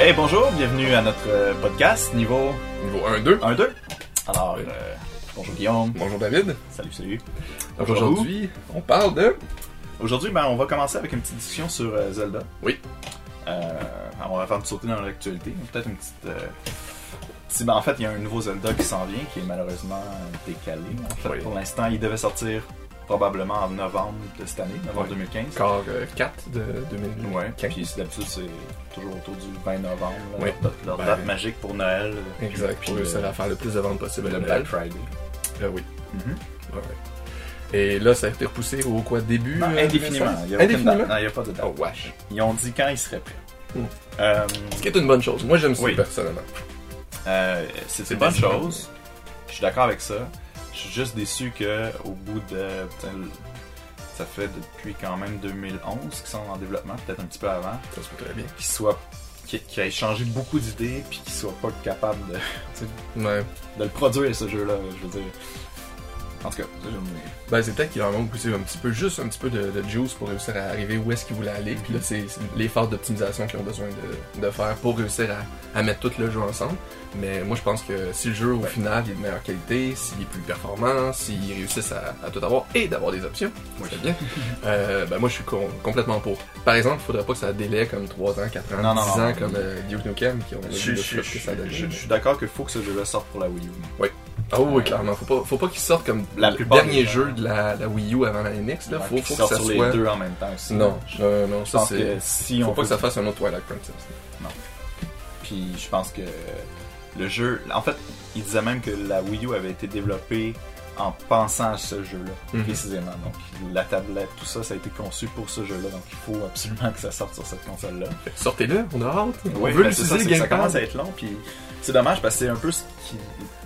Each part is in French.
Hey, bonjour, bienvenue à notre euh, podcast niveau Niveau 1-2. 1-2. Alors, euh, bonjour Guillaume. Bonjour David. Salut, salut. Donc aujourd'hui, on parle de... Aujourd'hui, ben, on va commencer avec une petite discussion sur euh, Zelda. Oui. On va avant de sauter dans l'actualité, peut-être une petite. si, ben, en fait, il y a un nouveau Zelda qui s'en vient, qui est malheureusement décalé. En fait, Oui. pour l'instant, il devait sortir probablement en novembre de cette année, novembre Ouais. 2015. Quart 4 de 2015. Ouais, puis d'habitude, c'est toujours autour du 20 novembre, là, Oui. leur Ben, date magique pour Noël. euh, Exact, Puis, pour euh, à faire le plus de ventes possible le. Black Friday. Euh, oui. Mhm. Ouais, ouais. Et là, ça a été repoussé au quoi, début Non, euh, indéfiniment. 2016? Il y a aucune Indéfiniment? date. Non, il n'y a pas de date. Oh, wesh. Ils ont dit quand ils seraient prêts. Hmm. Euh, Ce qui est une bonne chose. Moi, j'aime ça Oui. personnellement. euh, c'est une bonne chose. Je suis d'accord avec ça. Je suis juste déçu que au bout de. Ça fait depuis quand même 2011 qu'ils sont en développement, peut-être un petit peu avant, Ça se peut très bien. qu'ils soient. qu'ils qu'ils aient changé beaucoup d'idées, puis qu'ils soient pas capables de, Ouais. de le produire, ce jeu-là. Je veux dire. En tout cas, ça, j'aime- Ben, c'est peut-être qu'il leur manque aussi un petit peu, juste un petit peu de, de juice pour réussir à arriver où est-ce qu'ils voulaient aller. Puis là, c'est l'effort d'optimisation qu'ils ont besoin de, de faire pour réussir à, à mettre tout le jeu ensemble. Mais moi, je pense que si le jeu, au final, il est de meilleure qualité, s'il est plus performant, s'ils réussissent à, à tout avoir et d'avoir des options, Oui. c'est bien. euh, ben, moi, je suis com- complètement pour. Par exemple, il faudrait pas que ça délai comme 3 ans, 4 ans, Non, non, 10 non, ans non. comme euh, Duke Nukem qui ont Je, je- je- que ça donnait. je- suis d'accord qu'il faut que ce jeu-là sorte pour la Wii U. Ah oui, clairement. Faut pas, faut pas qu'il sorte comme La le dernier jeu de la, la Wii U avant la NX. Là. Faut, faut que ça sur soit... les deux en même temps aussi. Non, Je- non, non, Je ça pense que si on Faut pas peut que ça fasse un autre Twilight Princess. Puis je pense que le jeu. En fait, il disait même que la Wii U avait été développée en pensant à ce jeu-là, Mhm. précisément. Donc la tablette, tout ça, ça a été conçu pour ce jeu-là. Donc il faut absolument que ça sorte sur cette console-là. Sortez-le, on a hâte. on Oui, veut ben, ça, l'utiliser ça gamepad. commence à être long. Puis c'est dommage parce que c'est un peu ce qui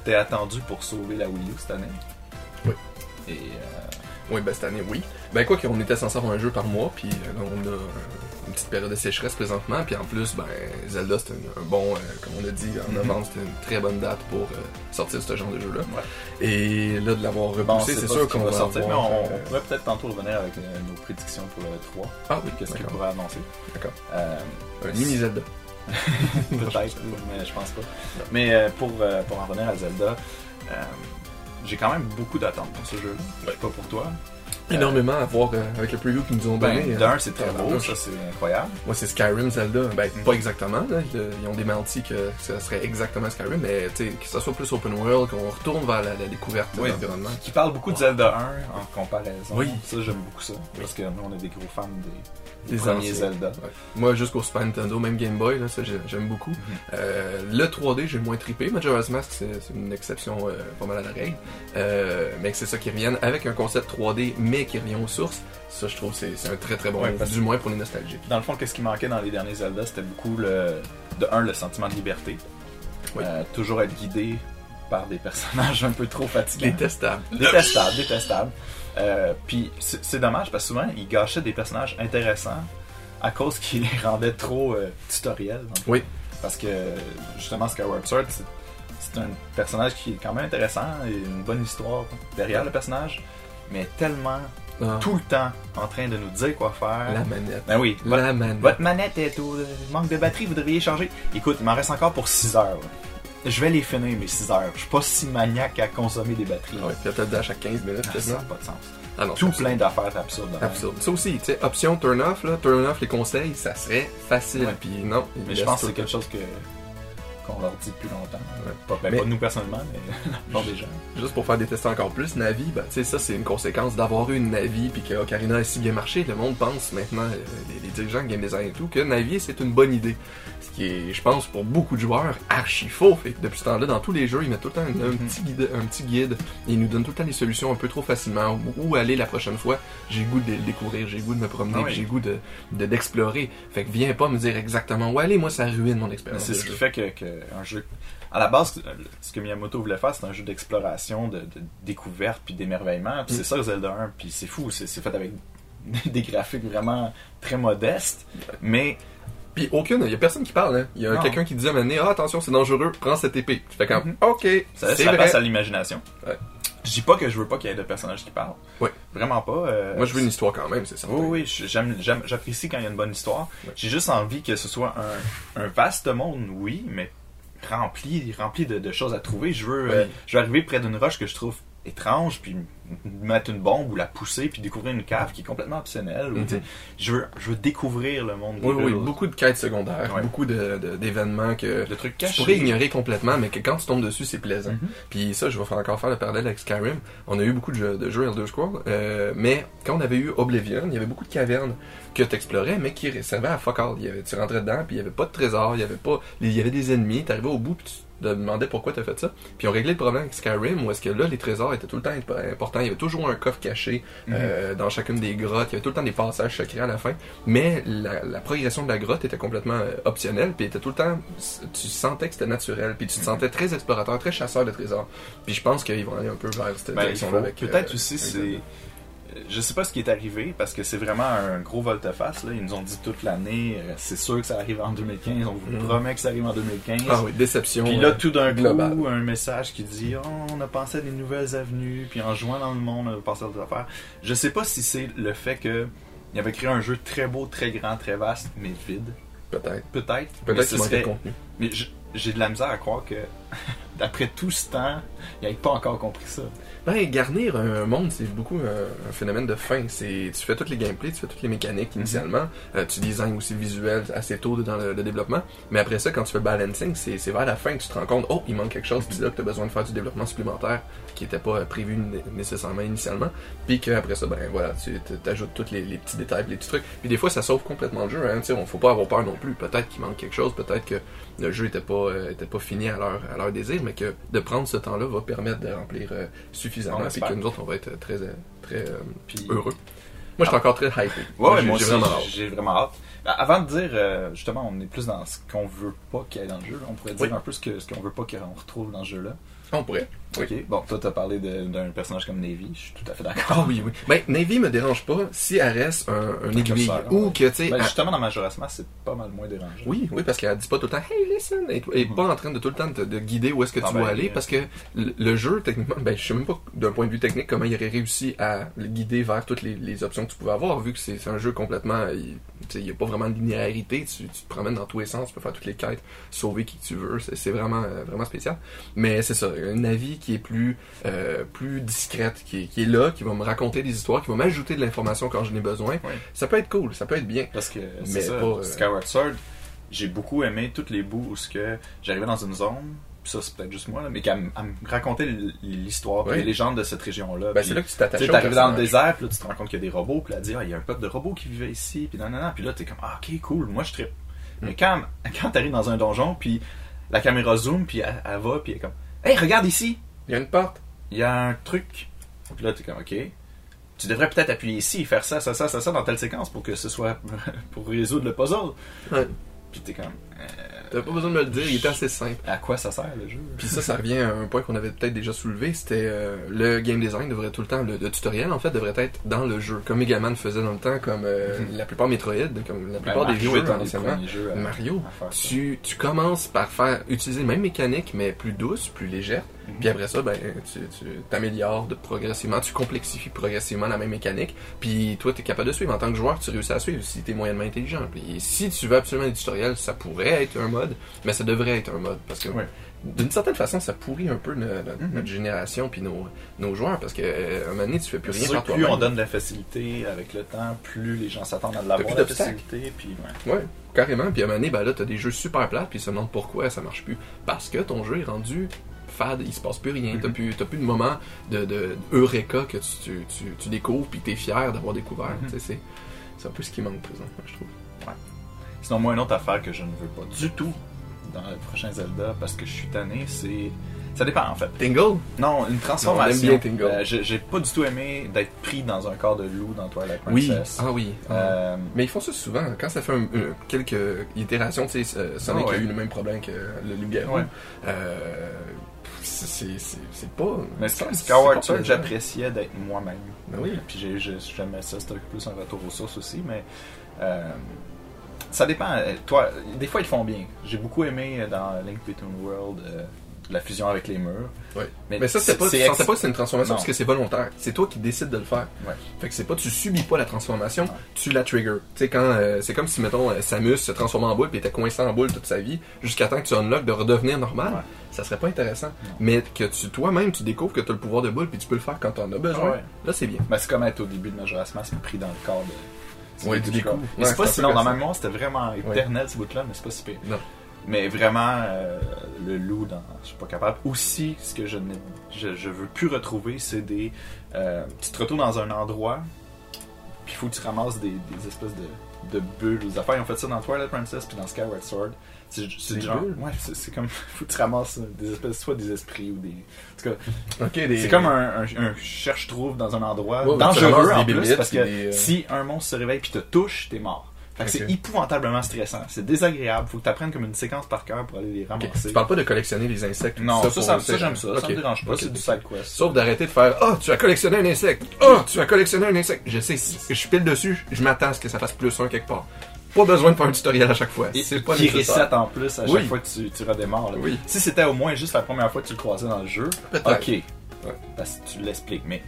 était attendu pour sauver la Wii U cette année. Oui. Et euh, Oui, ben cette année, oui. Ben quoi qu'on était censé avoir un jeu par mois, puis euh, là on a une petite période de sécheresse présentement, puis en plus, ben Zelda c'est un, bon, euh, comme on a dit en Mhm. novembre, c'était une très bonne date pour euh, sortir ce genre de jeu-là. Ouais. Et là de l'avoir repoussé, c'est sûr qu'on va va sortir, mais on, euh, on pourrait peut-être tantôt revenir avec nos prédictions pour le 3. Ah oui, Qu'est-ce qu'il d'accord. pourrait annoncer. D'accord. Un mini Zelda. Peut-être, mais je pense pas. Mais euh, pour, euh, pour en revenir à Zelda, euh, j'ai quand même beaucoup d'attentes pour ce jeu-là. Je sais pas pour toi. Énormément à voir euh, avec le preview qu'ils nous ont donné. Ben, euh, D'un, c'est très beau, ça c'est incroyable. Moi, c'est Skyrim Zelda. Ben, Mhm. pas exactement. Là. Ils ont démenti que ça serait exactement Skyrim, mais que ça soit plus open world, qu'on retourne vers la, la découverte Oui. de l'environnement. Qui parle beaucoup de Zelda 1 en comparaison. Oui. Ça, j'aime beaucoup ça. Parce que nous, on est des gros fans des, des Des premiers. Zelda. Ouais. Moi, jusqu'au Super Nintendo, même Game Boy, là, ça j'ai- j'aime beaucoup. Mhm. Euh, le 3D, j'ai moins trippé. Majora's Mask, c'est une exception euh, pas mal à la règle. Euh, mais c'est ça qui revienne avec un concept 3D, mais qui revient aux sources. Ça, je trouve, c'est un très très bon Ouais, move, parce du moins pour les nostalgiques. Dans le fond, qu'est-ce qui manquait dans les derniers Zelda C'était beaucoup le. De un, le sentiment de liberté. Oui. Euh, toujours être guidé par des personnages un peu trop fatigants. Détestable. Détestable, détestable. Euh, Puis c'est dommage parce que souvent ils gâchaient des personnages intéressants à cause qu'ils les rendaient trop euh, tutoriels. Oui. Parce que justement Skyward Sword, c'est un personnage qui est quand même intéressant et une bonne histoire derrière le personnage, mais tellement Ah, tout le temps en train de nous dire quoi faire. La manette. Ben oui, votre, La manette. votre manette est au euh, manque de batterie, vous devriez changer. Écoute, il m'en reste encore pour 6 heures. là. Je vais les finir mes 6 heures. Je suis pas si maniaque à consommer des batteries. Ah ouais, puis peut-être à 15 minutes, Ah, ça n'a pas de sens. Ah non, Tout plein d'affaires absurdes. Absurde. Ça aussi, tu sais, option turn off, là, turn off les conseils, ça serait facile. Puis non, Mais je pense que c'est quelque chose que qu'on leur dit depuis longtemps. Ouais. Pas, ben, Mais- pas nous personnellement, mais plupart des gens. Juste pour faire détester encore plus, Navi, ben, tu sais, ça c'est une conséquence d'avoir eu une Navi puis que Ocarina a si bien marché. Le monde pense maintenant, euh, les, les dirigeants de game design et tout, que Navi c'est une bonne idée. Qui est, je pense, pour beaucoup de joueurs, archi faux. Fait que depuis ce temps-là, dans tous les jeux, ils mettent tout le temps un, un Mhm. petit guide, un petit guide. Et ils nous donnent tout le temps des solutions un peu trop facilement. Où, aller la prochaine fois. J'ai le goût de le découvrir, j'ai le goût de me promener, Ah oui. j'ai le goût de de- d'explorer. fait que viens pas me dire exactement où aller. Moi, ça ruine mon expérience. C'est ce qui fait que, que un jeu. À la base, ce que Miyamoto voulait faire, c'est un jeu d'exploration, de, de découverte, puis d'émerveillement. Puis Mm. c'est ça Zelda 1, puis c'est fou. C'est c'est fait avec des graphiques vraiment très modestes, mais Puis aucune, il y a personne qui parle. Hein. Il y a quelqu'un qui dit à un ah attention, c'est dangereux, prends cette épée. Tu fais comme, Mhm. ok, ça laisse c'est la vrai. place à l'imagination. Ouais. Je dis pas que je veux pas qu'il y ait de personnages qui parlent. Ouais. Vraiment pas. euh, Moi, je veux une histoire quand même, c'est certain. Oui, oui, je- j'apprécie quand il y a une bonne histoire. Ouais. J'ai juste envie que ce soit un, un vaste monde, oui, mais rempli, rempli de, de choses à trouver. Je veux, euh, Oui. je veux arriver près d'une roche que je trouve étrange, puis mettre une bombe ou la pousser, puis découvrir une cave qui est complètement optionnelle. Mhm. tu je, veux, je veux découvrir le monde Oui, oui, beaucoup de quêtes secondaires, Ouais. beaucoup d'événements que de trucs tu cachés. pourrais ignorer complètement, mais que quand tu tombes dessus, c'est plaisant. Mhm. Puis ça, je vais faire encore faire le parallèle avec Skyrim. On a eu beaucoup de jeux, de jeux Elder Scrolls, euh, mais quand on avait eu Oblivion, il y avait beaucoup de cavernes que tu explorais, mais qui servaient à fuck all. Il y avait, tu rentrais dedans, puis il y avait pas de trésor, il y avait pas, il y avait des ennemis. T'arrivais au bout, puis tu te demandais pourquoi t'as fait ça. Puis on réglait le problème avec Skyrim, où est-ce que là, les trésors étaient tout le temps imp- importants. Il y avait toujours un coffre caché Mhm. euh, dans chacune des grottes. Il y avait tout le temps des passages secrets à la fin. Mais la, la progression de la grotte était complètement euh, optionnelle, puis était tout le temps, tu sentais que c'était naturel, puis tu te sentais très explorateur, très chasseur de trésors. Puis je pense qu'ils vont aller un peu vers cette Ben, direction-là. Peut-être euh, aussi, c'est. Je sais pas ce qui est arrivé parce que c'est vraiment un gros volte-face. là. Ils nous ont dit toute l'année, euh, c'est sûr que ça arrive en 2015. On vous Mhm. promet que ça arrive en 2015. Ah oui, déception. Puis là, euh, tout d'un global. coup, un message qui dit oh, on a pensé à des nouvelles avenues, puis en jouant dans le monde, on a pensé à d'autres affaires. Je sais pas si c'est le fait que il avait créé un jeu très beau, très grand, très vaste, mais vide. Peut-être. Peut-être. Peut-être qu'il manquait de contenu. Mais j'ai de la misère à croire que, d'après tout ce temps, il n'avait pas encore compris ça. Ben, garnir un monde, c'est beaucoup un phénomène de fin. C'est, tu fais toutes les gameplays, tu fais toutes les mécaniques initialement, euh, tu designs aussi le visuel assez tôt dans le, le développement, mais après ça, quand tu fais balancing, c'est, c'est vers la fin que tu te rends compte, oh, il manque quelque chose, puis là que tu as besoin de faire du développement supplémentaire qui n'était pas prévu né- nécessairement initialement, puis qu'après ça, ben voilà, tu ajoutes tous les, les petits détails, les petits trucs, puis des fois, ça sauve complètement le jeu, hein, tu sais, on faut pas avoir peur non plus, peut-être qu'il manque quelque chose, peut-être que le jeu était pas, euh, était pas fini à leur, à leur désir, mais que de prendre ce temps-là va permettre de remplir euh, suffisamment, puis que nous autres, on va être très, euh, très euh, Puis, heureux. Moi, je suis encore très hypé. Ouais, ouais, j'ai, moi j'ai vraiment hâte. j'ai vraiment hâte. Ben, Avant de dire, euh, justement, on est plus dans ce qu'on veut pas qu'il y ait dans le jeu. On pourrait dire Oui. un peu ce que- ce qu'on veut pas qu'on retrouve dans ce jeu-là. On pourrait. Oui. Ok. Bon, toi, t'as parlé d'un personnage comme Navy. Je suis tout à fait d'accord. Ah oui, oui. Ben, Navy me dérange pas si elle reste un, un aiguille. Ou ouais. que, tu sais, Ben, elle- justement, dans Majora's Mask, c'est pas mal moins dérangeant. Oui, oui, parce qu'elle dit pas tout le temps Hey, listen! Et, et pas en train de tout le temps de, de guider où est-ce que Ah tu ben, dois aller, euh, parce que le, le jeu, techniquement, ben, je sais même pas d'un point de vue technique comment il aurait réussi à le guider vers toutes les, les options que tu pouvais avoir, vu que c'est un jeu complètement. Il n'y a pas vraiment de linéarité, tu, tu te promènes dans tous les sens, tu peux faire toutes les quêtes, sauver qui tu veux, c'est c'est vraiment, euh, vraiment spécial. Mais c'est ça, un avis qui est plus, euh, plus discrète, qui est, qui est là, qui va me raconter des histoires, qui va m'ajouter de l'information quand j'en ai besoin. Oui. Ça peut être cool, ça peut être bien. Parce que Mais c'est ça, pas, euh, Skyward Sword, j'ai beaucoup aimé tous les bouts où ce que j'arrivais dans une zone, ça c'est peut-être juste moi, là, mais qu'elle me- l- l'histoire, Oui. les légendes de cette région-là. Ben, c'est là que tu Tu t'attaches sais, au t'arrives dans le désert, puis là, tu te rends compte qu'il y a des robots, puis là, elle dit, ah, il y a un peuple de robots qui vivait ici, puis non, non, non, puis là, t'es comme, ah, ok, cool, moi, je trippe. Mm. Mais quand, quand t'arrives dans un donjon, puis la caméra zoom, puis elle, elle va, puis elle est comme, hey, regarde ici, Il y a une porte. il y a un truc. Puis là, t'es comme, ok. Tu devrais peut-être appuyer ici, faire ça, ça, ça, ça, ça dans telle séquence pour que ce soit, pour résoudre le puzzle. Ouais. Puis t'es comme, euh, T'avais pas besoin de me le dire, il était assez simple. à quoi ça sert le jeu? Puis ça, ça revient à un point qu'on avait peut-être déjà soulevé, c'était euh, le game design devrait tout le temps, le, le tutoriel en fait devrait être dans le jeu, comme Megaman faisait dans le temps, comme euh, Mhm. la plupart Metroid, comme la Ben, plupart des jeux anciennement. premiers jeux à- Mario, à tu, tu commences par faire utiliser les mêmes mécaniques, mais plus douces, plus légères. Mhm. Puis après ça, ben, tu, tu t'améliores de progressivement, tu complexifies progressivement la même mécanique. Puis toi, tu es capable de suivre. En tant que joueur, tu réussis à suivre si tu es moyennement intelligent. Puis si tu veux absolument des tutoriels, ça pourrait être un mode, mais ça devrait être un mode. Parce que Ouais. d'une certaine façon, ça pourrit un peu no- no- notre génération puis nos, nos joueurs. Parce que euh, un moment donné, tu fais plus rien par plus on donne de la facilité avec le temps, plus les gens s'attendent à l'avoir plus la d'obstacles. facilité. Puis, ouais. Ouais, carrément. Puis à un moment donné, ben là, t'as des jeux super plates, puis ils se demandent pourquoi ça marche plus. Parce que ton jeu est rendu fade, il se passe plus rien. T'as Mhm. plus, t'as plus de moment de, de eureka que tu, tu, tu, tu découvres, puis t'es fier d'avoir découvert. Mhm. Tu C'est, c'est un peu ce qui manque présentement, je trouve. Sinon, moi, une autre affaire que je ne veux pas du tout dans le prochain Zelda, parce que je suis tanné, c'est. Ça dépend en fait. Tingle? Non, une transformation. Euh, j'ai pas du tout aimé d'être pris dans un corps de loup dans Twilight Oui. Princess. Ah oui. Ah. Euh, Mais ils font ça souvent. Quand ça fait un- quelques itérations, tu sais, euh, Sonic Ah ouais. a eu le même problème que le loup-garou. Ouais. Euh, c'est, pas. mais Skyward Sword, j'appréciais d'être moi-même. Ben oui. Puis j'ai- j'ai- j'aimais ça, c'était plus un retour aux sources aussi, mais euh, ça dépend. Euh, Toi, des fois ils font bien. J'ai beaucoup aimé euh, dans Link Between World euh, la fusion avec les murs. Mais, ça, c'est pas, tu ex- sentais pas que c'est une transformation Non. parce que c'est volontaire. C'est toi qui décides de le faire. Ouais. Fait que c'est pas, tu subis pas la transformation, Ouais. tu la trigger. Tu sais, quand, euh, c'est comme si, mettons, Samus se transformait en boule puis était coincé en boule toute sa vie, jusqu'à temps que tu unlock de redevenir normal. Ouais. Ça serait pas intéressant. Mais que tu, toi-même, tu découvres que tu as le pouvoir de boule puis tu peux le faire quand t'en as besoin. Là, c'est bien. Ben, c'est comme être au début de Majora's Mask pris dans le corps de. Ouais, du. Mais Ouais, c'est pas si long. Mémoire, c'était vraiment éternel ce bout-là, mais c'est pas si pire. Non. Mais vraiment, euh, le loup, dans, je suis pas capable. Aussi, ce que je, n'ai- je, je veux plus retrouver, c'est des. euh, tu te retrouves dans un endroit, puis il faut que tu ramasses des, des espèces de, de bulles ou des affaires. Ils ont fait ça dans Twilight Princess puis dans Skyward Sword. C'est genre. bulles? Ouais, c'est comme. faut que tu ramasses des espèces, soit des esprits ou des. En tout cas, Ok, des- c'est comme un, un- un cherche-trouve dans un endroit Ouais, dangereux en des plus parce que des, euh, si un monstre se réveille puis te touche, t'es mort. Fait que c'est épouvantablement stressant. C'est désagréable. Faut que tu apprennes comme une séquence par cœur pour aller les ramasser. Tu parles pas de collectionner les insectes. Non, ça, ça, ça, j'aime ça. Ça me dérange pas. C'est du side quest. Sauf d'arrêter de faire Ah, tu as collectionné un insecte. Ah, tu as collectionné un insecte. Je sais, si je pile dessus, je m'attends à ce que ça fasse plus un quelque part. Pas besoin de faire un tutoriel à chaque fois. C'est pas qui reset en plus à Oui. chaque fois que tu, tu redémarres. là. Oui. Si c'était au moins juste la première fois que tu le croisais dans le jeu, Peut-être. ok. Parce que tu l'expliques. Mais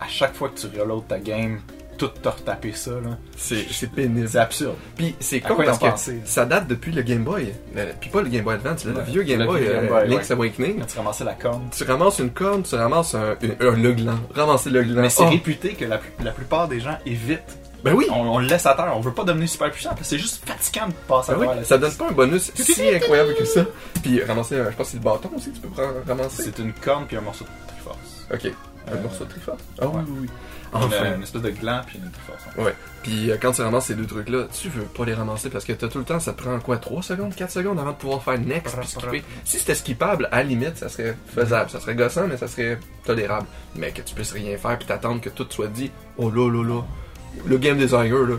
à chaque fois que tu reloads ta game, tout te retaper ça, là, C'est pénible. c'est absurde. Puis c'est con parce que pensé? ça date depuis le Game Boy. Euh, Puis pas le Game Boy Advance, le vieux Game Le Boy, Game euh, Boy, Link's ouais. Awakening. Quand tu ramassais la corne. Tu ramasses une corne, tu ramasses un, un, un le gland. Ramasser le gland. Mais c'est Oh, réputé que la, la plupart des gens évitent. Ben oui. On, on le laisse à terre. On veut pas devenir super puissant parce que c'est juste fatigant de passer à Ben oui, travers la ça donne pas un bonus si incroyable que ça. Puis ramasser, euh, je pense que c'est le bâton aussi, tu peux prendre, ramasser. C'est une corne puis un morceau de Triforce. Ok. Un Euh, morceau de Triforce? Ah oui, ouais. oui, oui. Une, Enfin. une espèce de gland puis une Triforce. ouais. Ouais. Puis euh, quand tu ramasses ces deux trucs-là, tu veux pas les ramasser parce que t'as tout le temps, ça te prend quoi 3 secondes, 4 secondes avant de pouvoir faire next puis skipper? Si c'était skippable, à la limite, ça serait faisable. Ça serait gossant, mais ça serait tolérable. Mais que tu puisses rien faire puis t'attendre que tout soit dit. Oh là là là. Le game designer, là.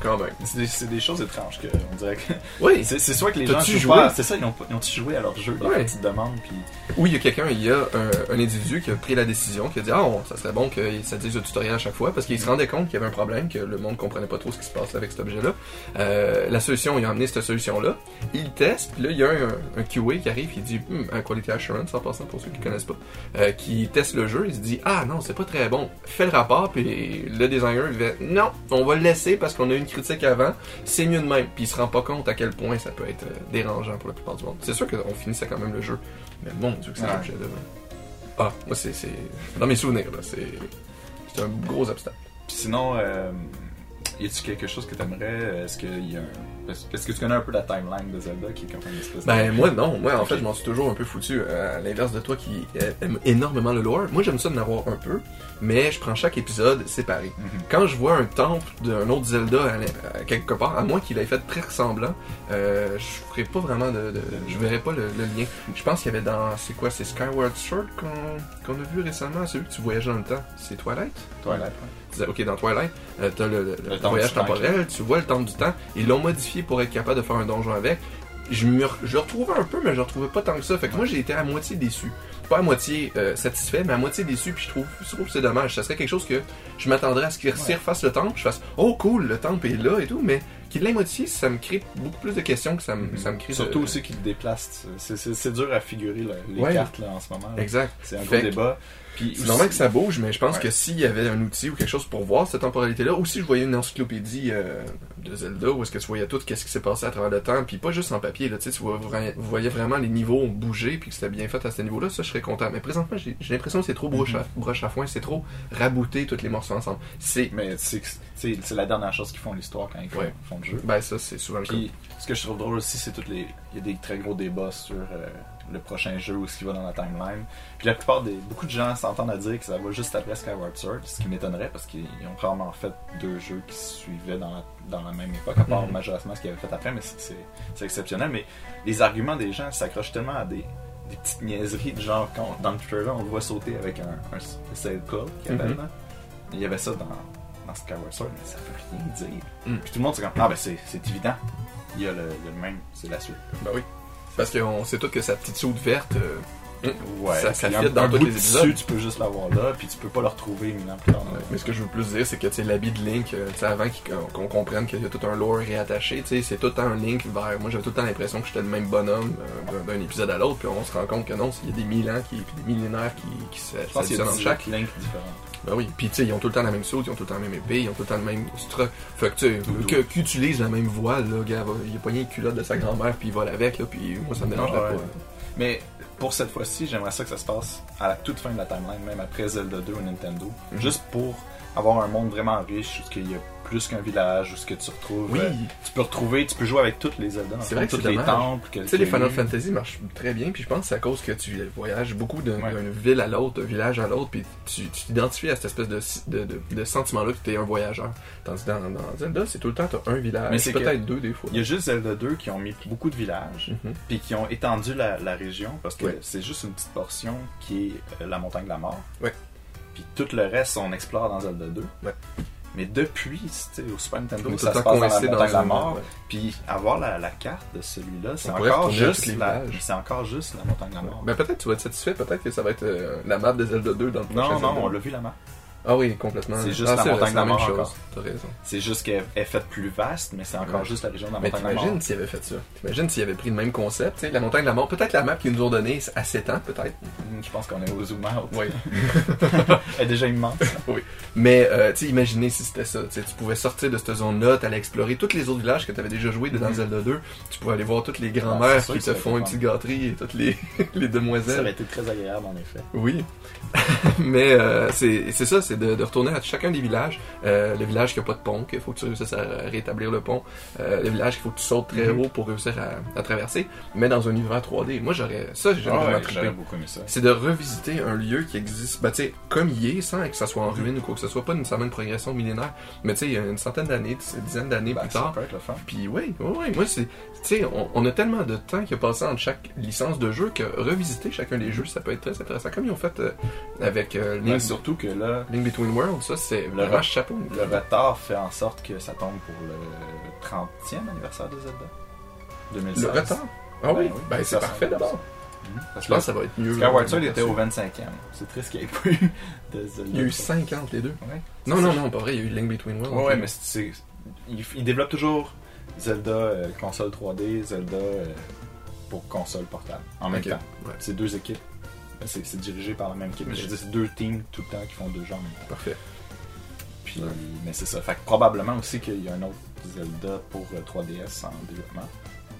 Quand même. C'est des, choses étranges que on dirait que. Oui. C'est soit que les gens jouent joué? pas. C'est ça, ils ont, ils ont joué à leur jeu, des Ouais. petites demandes puis. Oui, il y a quelqu'un, il y a un, un individu qui a pris la décision, qui a dit Ah, ça serait bon que ça dise le tutoriel à chaque fois, parce qu'il se rendait compte qu'il y avait un problème, que le monde comprenait pas trop ce qui se passe avec cet objet-là. Euh, la solution, il a amené cette solution-là. Il teste, puis là, il y a un, un QA qui arrive, il dit Hum, un Quality Assurance, en passant pour ceux qui connaissent pas, euh, qui teste le jeu, il se dit Ah non, c'est pas très bon. Fais le rapport, puis le designer, il fait Non, on va le laisser parce qu'on a une critique avant, c'est mieux de même. Puis il se rend pas compte à quel point ça peut être euh, dérangeant pour la plupart du monde. C'est sûr qu'on finissait quand même le jeu, mais mon dieu que c'est Ouais. un objet-là. Ah, moi, c'est. c'est- Dans mes souvenirs, là, c'est. C'est un gros obstacle. Puis sinon, euh, y a-tu quelque chose que t'aimerais Est-ce qu'il y a un... Est-ce que tu connais un peu la timeline de Zelda qui est comme une espèce Ben, de... moi, non. Moi, en fait, je m'en suis toujours un peu foutu. euh, à l'inverse de toi qui euh, aime énormément le lore. Moi, j'aime ça d'en avoir un peu, mais je prends chaque épisode séparé. Mhm. Quand je vois un temple d'un autre Zelda à quelque part, à moins qu'il ait fait très ressemblant, euh, je ferai pas vraiment de, de- je verrai pas le, le lien. Je pense qu'il y avait dans, c'est quoi, c'est Skyward Sword qu'on qu'on a vu récemment, celui que tu voyages dans le temps. C'est Twilight? Twilight, ouais. Ok, dans Twilight, euh, t'as le, le- le voyage du temps, temporel, tu vois le temple du temps, ils l'ont modifié pour être capable de faire un donjon avec. Je me re- je le retrouvais un peu, mais je le retrouvais pas tant que ça. Fait que moi, j'ai été à moitié déçu. Pas à moitié euh, satisfait, mais à moitié déçu, puis je trouve, je trouve que c'est dommage. Ça serait quelque chose que je m'attendrais à ce qu'ils Ouais. refassent le temple, je fasse « Oh cool, le temple est là et tout », mais qu'il l'ait modifié, ça me crée beaucoup plus de questions que ça me, ça me crée de- Surtout aussi qu'il déplace. C'est- dur à figurer là, les Ouais. cartes là, en ce moment. là. Exact. C'est un gros Fait que- débat. Puis C'est aussi- normal que ça bouge, mais je pense Ouais. que s'il y avait un outil ou quelque chose pour voir cette temporalité-là, ou si je voyais une encyclopédie euh, de Zelda, où est-ce que tu voyais tout, qu'est-ce qui s'est passé à travers le temps, puis pas juste en papier, là, tu sais, tu vois vra- vous voyez vraiment les niveaux bouger, puis que c'était bien fait à ce niveau-là, ça, je serais content. Mais présentement, j'ai j'ai l'impression que c'est trop broche, à, broche à foin, c'est trop rabouter tous les morceaux ensemble. C'est... Mais c'est c'est- c'est la dernière chose qu'ils font l'histoire quand ils font, Ouais. font le jeu. Ben ça, c'est souvent le cas. Puis ce que je trouve drôle aussi, c'est toutes les. Il y a des très gros débats sur euh, le prochain jeu ou ce qui va dans la timeline. Puis la plupart des. Beaucoup de gens s'entendent à dire que ça va juste après Skyward Sword, ce qui m'étonnerait parce qu'ils ont probablement fait deux jeux qui se suivaient dans la, dans la même époque, à part Mhm. Majora's Mask qu'ils avaient fait après, mais c'est- exceptionnel. Mais les arguments des gens s'accrochent tellement à des, des petites niaiseries de genre quand dans le trailer on le voit sauter avec un, un Sail Call qui appelle Mhm. là. Il y avait ça dans, dans Skyward Sword, mais ça veut rien dire. Mhm. Puis tout le monde c'est comme Ah ben c'est c'est évident. Il y a le, il y a le même, c'est la suite. Ben oui. Parce qu'on sait tous que sa petite soude verte, euh, Ouais, Ça- ça fit dans tous les de épisodes. tissu, tu peux juste l'avoir là, puis tu peux pas le retrouver mille ans plus tard. Ouais, mais ce que je veux plus dire, c'est que tu sais, l'habit de Link, euh, avant qu'on comprenne qu'il y a tout un lore réattaché, c'est tout le temps un Link vers. Moi, j'avais tout le temps l'impression que j'étais le même bonhomme euh, d'un épisode à l'autre, puis on se rend compte que non, il y a des mille ans, qui, puis des millénaires qui, qui se- Je pense qu'il y a s'additionnent entre 18 chaque. différents. Ben oui, puis tu sais, ils ont tout le temps la même saute, ils ont tout le temps la même épée, ils ont tout le temps le même stra. Fait que tu qu'utilise la même voile, là, gars, il a pogné une culotte de sa grand-mère, puis il vole avec, là, puis moi, ça me Ouais. pas. Mais pour cette fois-ci, j'aimerais ça que ça se passe à la toute fin de la timeline, même après Zelda 2 ou Nintendo. Mhm. Juste pour avoir un monde vraiment riche, où il y a plus qu'un village, où ce que tu retrouves. Oui, euh, tu peux retrouver, tu peux jouer avec toutes les Zelda, C'est vrai que c'est les temples. Tu sais, les Final Fantasy marchent très bien, puis je pense que c'est à cause que tu voyages beaucoup Ouais. d'une ville à l'autre, d'un village à l'autre, puis tu t'identifies à cette espèce de, de, de, de sentiment-là que tu es un voyageur. Tandis que dans, dans Zelda, c'est tout le temps, tu un village, Mais c'est peut-être deux des fois. Il y a juste Zelda 2 qui ont mis beaucoup de villages, Mhm. puis qui ont étendu la, la région, parce que Ouais. c'est juste une petite portion qui est euh, la montagne de la mort. Ouais. Puis tout le reste, on explore dans Zelda 2. Ouais. Mais depuis, au Super Nintendo, ça se passe dans la coincé montagne de la un- mort. Puis avoir la, la carte de celui-là, c'est encore juste la, encore juste la montagne de la mort. Ben peut-être tu vas être satisfait, peut-être que ça va être euh, la map de Zelda 2 dans le prochain non, non, Zelda. on l'a vu la map. Ah oui, complètement. C'est juste Ah, la montagne de la mort encore. T'as raison. C'est juste qu'elle est faite plus vaste, mais c'est encore Ouais. juste la région de la Mais montagne de la mort. t'imagines s'il avait fait ça. T'imagines s'il avait pris le même concept, tu sais, la montagne de la mort. Peut-être la map qu'ils nous ont donnée à 7 ans, peut-être. Hmm, Je pense qu'on est au zoom out. Oui. Elle est déjà immense. Mais euh, tu sais, imaginez si c'était ça. Tu pouvais sortir de cette zone-là, t'allais explorer tous les autres villages que t'avais déjà joué dans Mhm. Zelda 2. Tu pouvais aller voir toutes les Ah, grand-mères c'est sûr qui te ça font une petite gâterie et toutes les, les Ça demoiselles. aurait été très agréable, en effet. Oui. Mais euh, c'est ça, c'est de, de retourner à chacun des villages. Euh, le village qui a pas de pont, qu'il faut que tu réussisses à rétablir le pont. Euh, le village qu'il faut que tu sautes très Mhm. haut pour réussir à, à traverser. Mais dans un univers 3D. Moi, j'aurais ça, Ah vraiment ouais, beaucoup aimé ça. C'est de revisiter un lieu qui existe, ben, tu sais, comme il est, sans que ça soit en ruine ou quoi que ce soit, pas nécessairement une progression millénaire, mais tu sais, il y a une centaine d'années, une dizaine d'années Ben, plus ça tard. peut être le fun. Puis oui, oui, oui, moi c'est, tu sais, on, on a tellement de temps qui a passé entre chaque licence de jeu que revisiter chacun des jeux, ça peut être très intéressant, comme ils ont fait euh, avec euh, Link, Mais surtout que là, Link Between Worlds, ça c'est Le vraiment chapeau. le retard fait en sorte que ça tombe pour le 30e anniversaire de Zelda. 2016. Le retard? Ah oui, Ben oui, ben c'est parfait d'abord. Parce Je que pense que ça va être mieux. Skyward Sword était au 25e. C'est triste qu'il n'y ait pas eu de Zelda. Il y a eu 50 les deux. Ouais. Non, non, non, pas vrai, il y a eu Link Between Worlds. Ouais, ouais, mais c'est. Il, il développe toujours Zelda euh, console 3D, Zelda euh, pour console portable en même temps. ouais. C'est deux équipes. Ben, C'est dirigé par la même équipe, mais Ok. je dire, c'est deux teams tout le temps qui font deux jeux en même temps. Parfait. Puis, Ouais. mais c'est ça. Fait que probablement aussi qu'il y a un autre Zelda pour euh, 3DS en développement.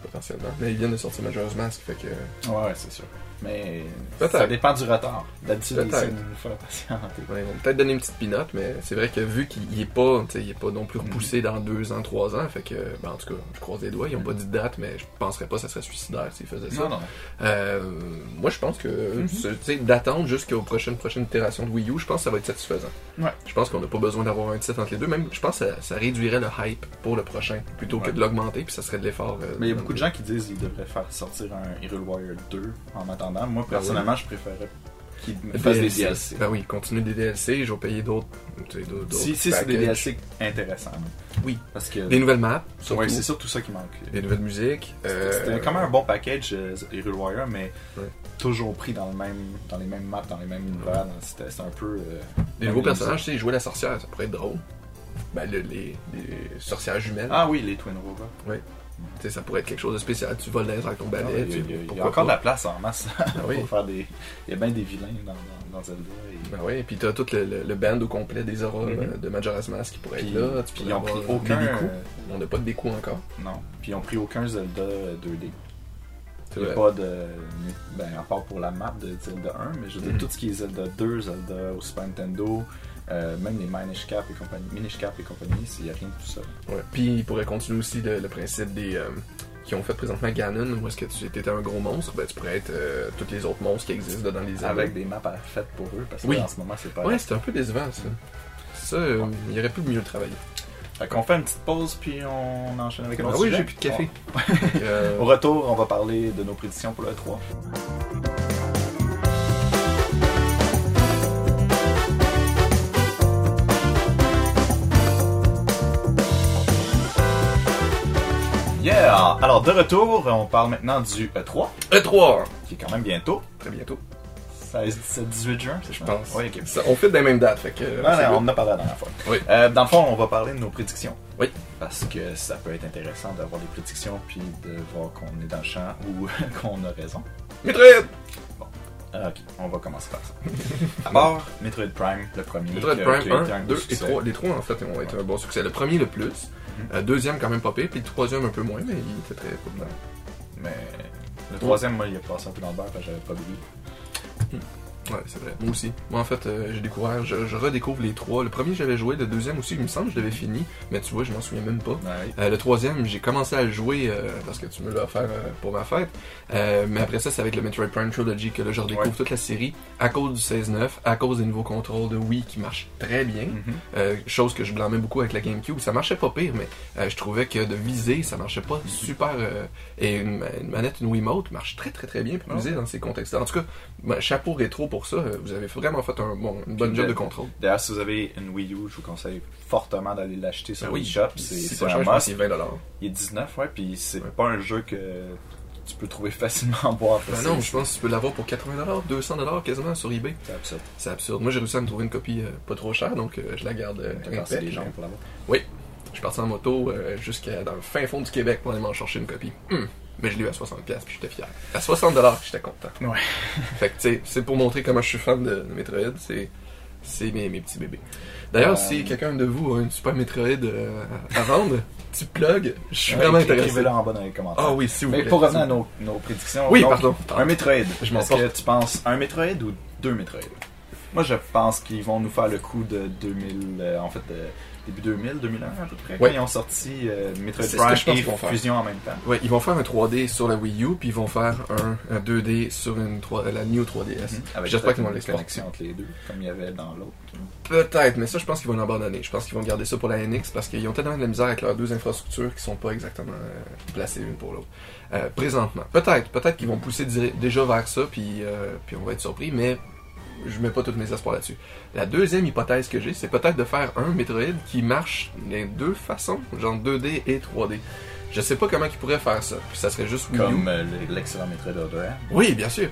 Potentiellement. Mais ils viennent de sortir Majora's Mask, fait que. Ouais, c'est sûr. Mais ça dépend du retard. D'habitude, Peut-être. essaient de nous faire patienter. Ouais, ils vont peut-être donner une petite pinote, mais c'est vrai que vu qu'il il est pas, il est pas non plus repoussé dans deux ans, trois ans, fait que, ben, en tout cas, je croise les doigts, ils ont pas dit de date, mais je penserais pas que ça serait suicidaire s'ils faisaient ça. Non, non. Euh, moi, je pense que, Mhm. sais, d'attendre jusqu'aux prochaines, prochaines itérations de Wii U, je pense que ça va être satisfaisant. Ouais. Je pense qu'on n'a pas besoin d'avoir un titre entre les deux, même, je pense que ça, ça réduirait le hype pour le prochain, plutôt que de l'augmenter, puis ça serait de l'effort. euh, Mais il y a beaucoup de gens qui disent qu'ils devraient faire sortir un Hero Warrior 2 en attendant. Moi, Ah personnellement, je préférerais qu'ils Le fassent des DLC. Ben oui, continuer des DLC, je vais payer d'autres. Si, si c'est des. DLC intéressants. Oui. Parce que. Des nouvelles maps, surtout. Ouais, c'est surtout ça qui manque. des nouvelles musiques. euh, C'était quand même un bon package, euh, Hero Warrior, mais Ouais. toujours pris dans, le même, dans les mêmes maps, dans les mêmes univers. dans- C'était c'était un peu. euh, Des nouveaux même personnages, tu sais, jouer la sorcière, ça pourrait être drôle. Ben, le- les, les sorcières jumelles, Ah oui, les Twin Robots. tu ça pourrait être quelque chose de spécial. Tu voles airs avec ton balai, il y a, y y encore de la place en masse Ah oui. pour faire des. Il y a bien des vilains dans, dans, dans Zelda. et- Ben oui, puis t'as tout le, le, le band au complet des auras Mhm. euh, de Majora's Mask qui pourrait Puis, être là. Tu puis ils ont pris aucun. Deku. euh, On n'a pas de Deku encore. non. Puis ils ont pris aucun Zelda euh, 2D. C'est Il n'y a pas de. Ben, à part pour la map de Zelda 1, mais je veux dire, Mhm. tout ce qui est Zelda 2, Zelda au Super Nintendo, euh, même les Minish Cap et compagnie, Minish Cap et compagnie, il n'y a rien de tout ça. Ouais. Puis il pourrait continuer aussi le, le principe des. euh, qui ont fait présentement Ganon, où est-ce que tu étais un gros monstre, ben tu pourrais être euh, tous les autres monstres qui existent dans les. Avec des maps à- faites pour eux, parce que Oui. là, en ce moment, c'est pas. Ouais, c'était un peu décevant ça. Ça, euh, il aurait pu mieux le travailler. Fait qu'on fait une petite pause, puis on enchaîne avec un Ah autre oui, sujet. j'ai plus de café. Bon. Au retour, on va parler de nos prédictions pour le 3. Yeah! Alors, de retour, on parle maintenant du E3, E3! qui est quand même bientôt. Très bientôt. 16, 17, 18 juin, c'est Je pense. Oui, ok. Ça- on fait des mêmes dates, fait que. Ah, c'est non, on good. en a parlé la dernière fois. Oui. Euh, dans le fond, on va parler de nos prédictions. Oui. Parce que ça peut être intéressant d'avoir des prédictions puis de voir qu'on est dans le champ ou qu'on a raison. Metroid! Ah, ok, on va commencer par ça. Part Metroid Prime, le premier. Metroid Prime qui a été 1, un gros 2 et succès. 3. Les trois, en fait, vont être un bon succès. Le premier, le plus. Euh, deuxième, quand même pas pire. Puis le troisième, un peu moins, mais il était très populaire. Mais le troisième, moi, il est passé un peu dans le beurre parce que j'avais pas vu. Ouais, c'est vrai. Moi aussi. Moi, en fait, euh, j'ai découvert, je, je redécouvre les trois. Le premier, j'avais joué. Le deuxième aussi, il me semble que je l'avais fini. Mais tu vois, je m'en souviens même pas. Ouais. Euh, le troisième, j'ai commencé à le jouer euh, parce que tu me l'as offert euh, pour ma fête. Euh, mais après ça, c'est avec le Metroid Prime Trilogy que là, je redécouvre Ouais. toute la série à cause du 16-9, à cause des nouveaux contrôles de Wii qui marchent très bien. Mhm. Chose que je blâmais beaucoup avec la GameCube. Ça marchait pas pire, mais je trouvais que de viser, ça marchait pas super. euh, et une, une manette, une Wiimote, marche très très très bien pour Ah viser dans ces contextes-là. En tout cas, ben, chapeau rétro pour ça. euh, Vous avez vraiment fait un bon, une bonne job de contrôle. D'ailleurs, si vous avez une Wii U, je vous conseille fortement d'aller l'acheter sur Ben oui, Wii Shop. C'est must. que c'est 20$. Il est 19, ouais, puis c'est Ouais. pas un jeu que tu peux trouver facilement en boîte. Ben non, je pense que tu peux l'avoir pour 80$, 200$ quasiment sur eBay. C'est absurde. C'est absurde. Moi, j'ai réussi à me trouver une copie euh, pas trop chère, donc euh, je la garde euh, T'as les jambes pour l'avoir. Je suis parti en moto jusqu'à dans le fin fond du Québec pour aller m'en chercher une copie. Hum. Mais je l'ai eu à 60$, puis j'étais fier. À 60$, j'étais content. Ouais. fait que, tu sais, c'est pour montrer comment je suis fan de, de Metroid. C'est, c'est mes, mes petits bébés. D'ailleurs, Euh, si quelqu'un de vous a une Super Metroid euh, à vendre, petit plug, je suis Ouais, vraiment intéressé. Écrivez-le en bas dans les commentaires. Ah oui, si vous Mais voulez. pour revenir à nos, nos prédictions, Oui, donc, pardon. un Metroid. Je Est-ce que tu penses un Metroid ou deux Metroid Moi, je pense qu'ils vont nous faire le coup de 2000, euh, en fait, de début 2000, 2001 à peu près, Ouais. quand ils ont sorti euh, Metroid Prime et. Fusion en même temps. Ouais, ils vont faire un 3D sur la Wii U, puis ils vont faire un, un 2D sur une 3, la New 3DS. Avec J'espère qu'ils vont une l'exporter. connexion entre les deux, comme il y avait dans l'autre. Peut-être, mais ça, je pense qu'ils vont l'abandonner. Je pense qu'ils vont garder ça pour la NX parce qu'ils ont tellement de la misère avec leurs deux infrastructures qui sont pas exactement euh, placées l'une pour l'autre. Euh, présentement. Peut-être, peut-être qu'ils vont pousser déjà vers ça, puis, euh, puis on va être surpris, mais je mets pas tous mes espoirs là-dessus. La deuxième hypothèse que j'ai, c'est peut-être de faire un Metroid qui marche les deux façons, genre 2D et 3D. Je sais pas comment ils pourraient faire ça. Puis ça serait juste Wii. Comme euh, l'excellent Metroid Other. Oui, bien sûr.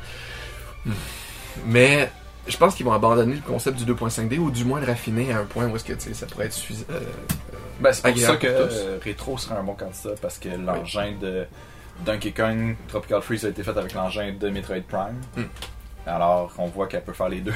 Mais je pense qu'ils vont abandonner le concept du 2.5D ou du moins le raffiner à un point où est-ce que ça pourrait être suffisant. euh, Ben, c'est pour ça que euh, Retro serait un bon candidat parce que l'engin de Donkey Kong Tropical Freeze a été fait avec l'engin de Metroid Prime. Hmm. Alors, on voit qu'elle peut faire les deux.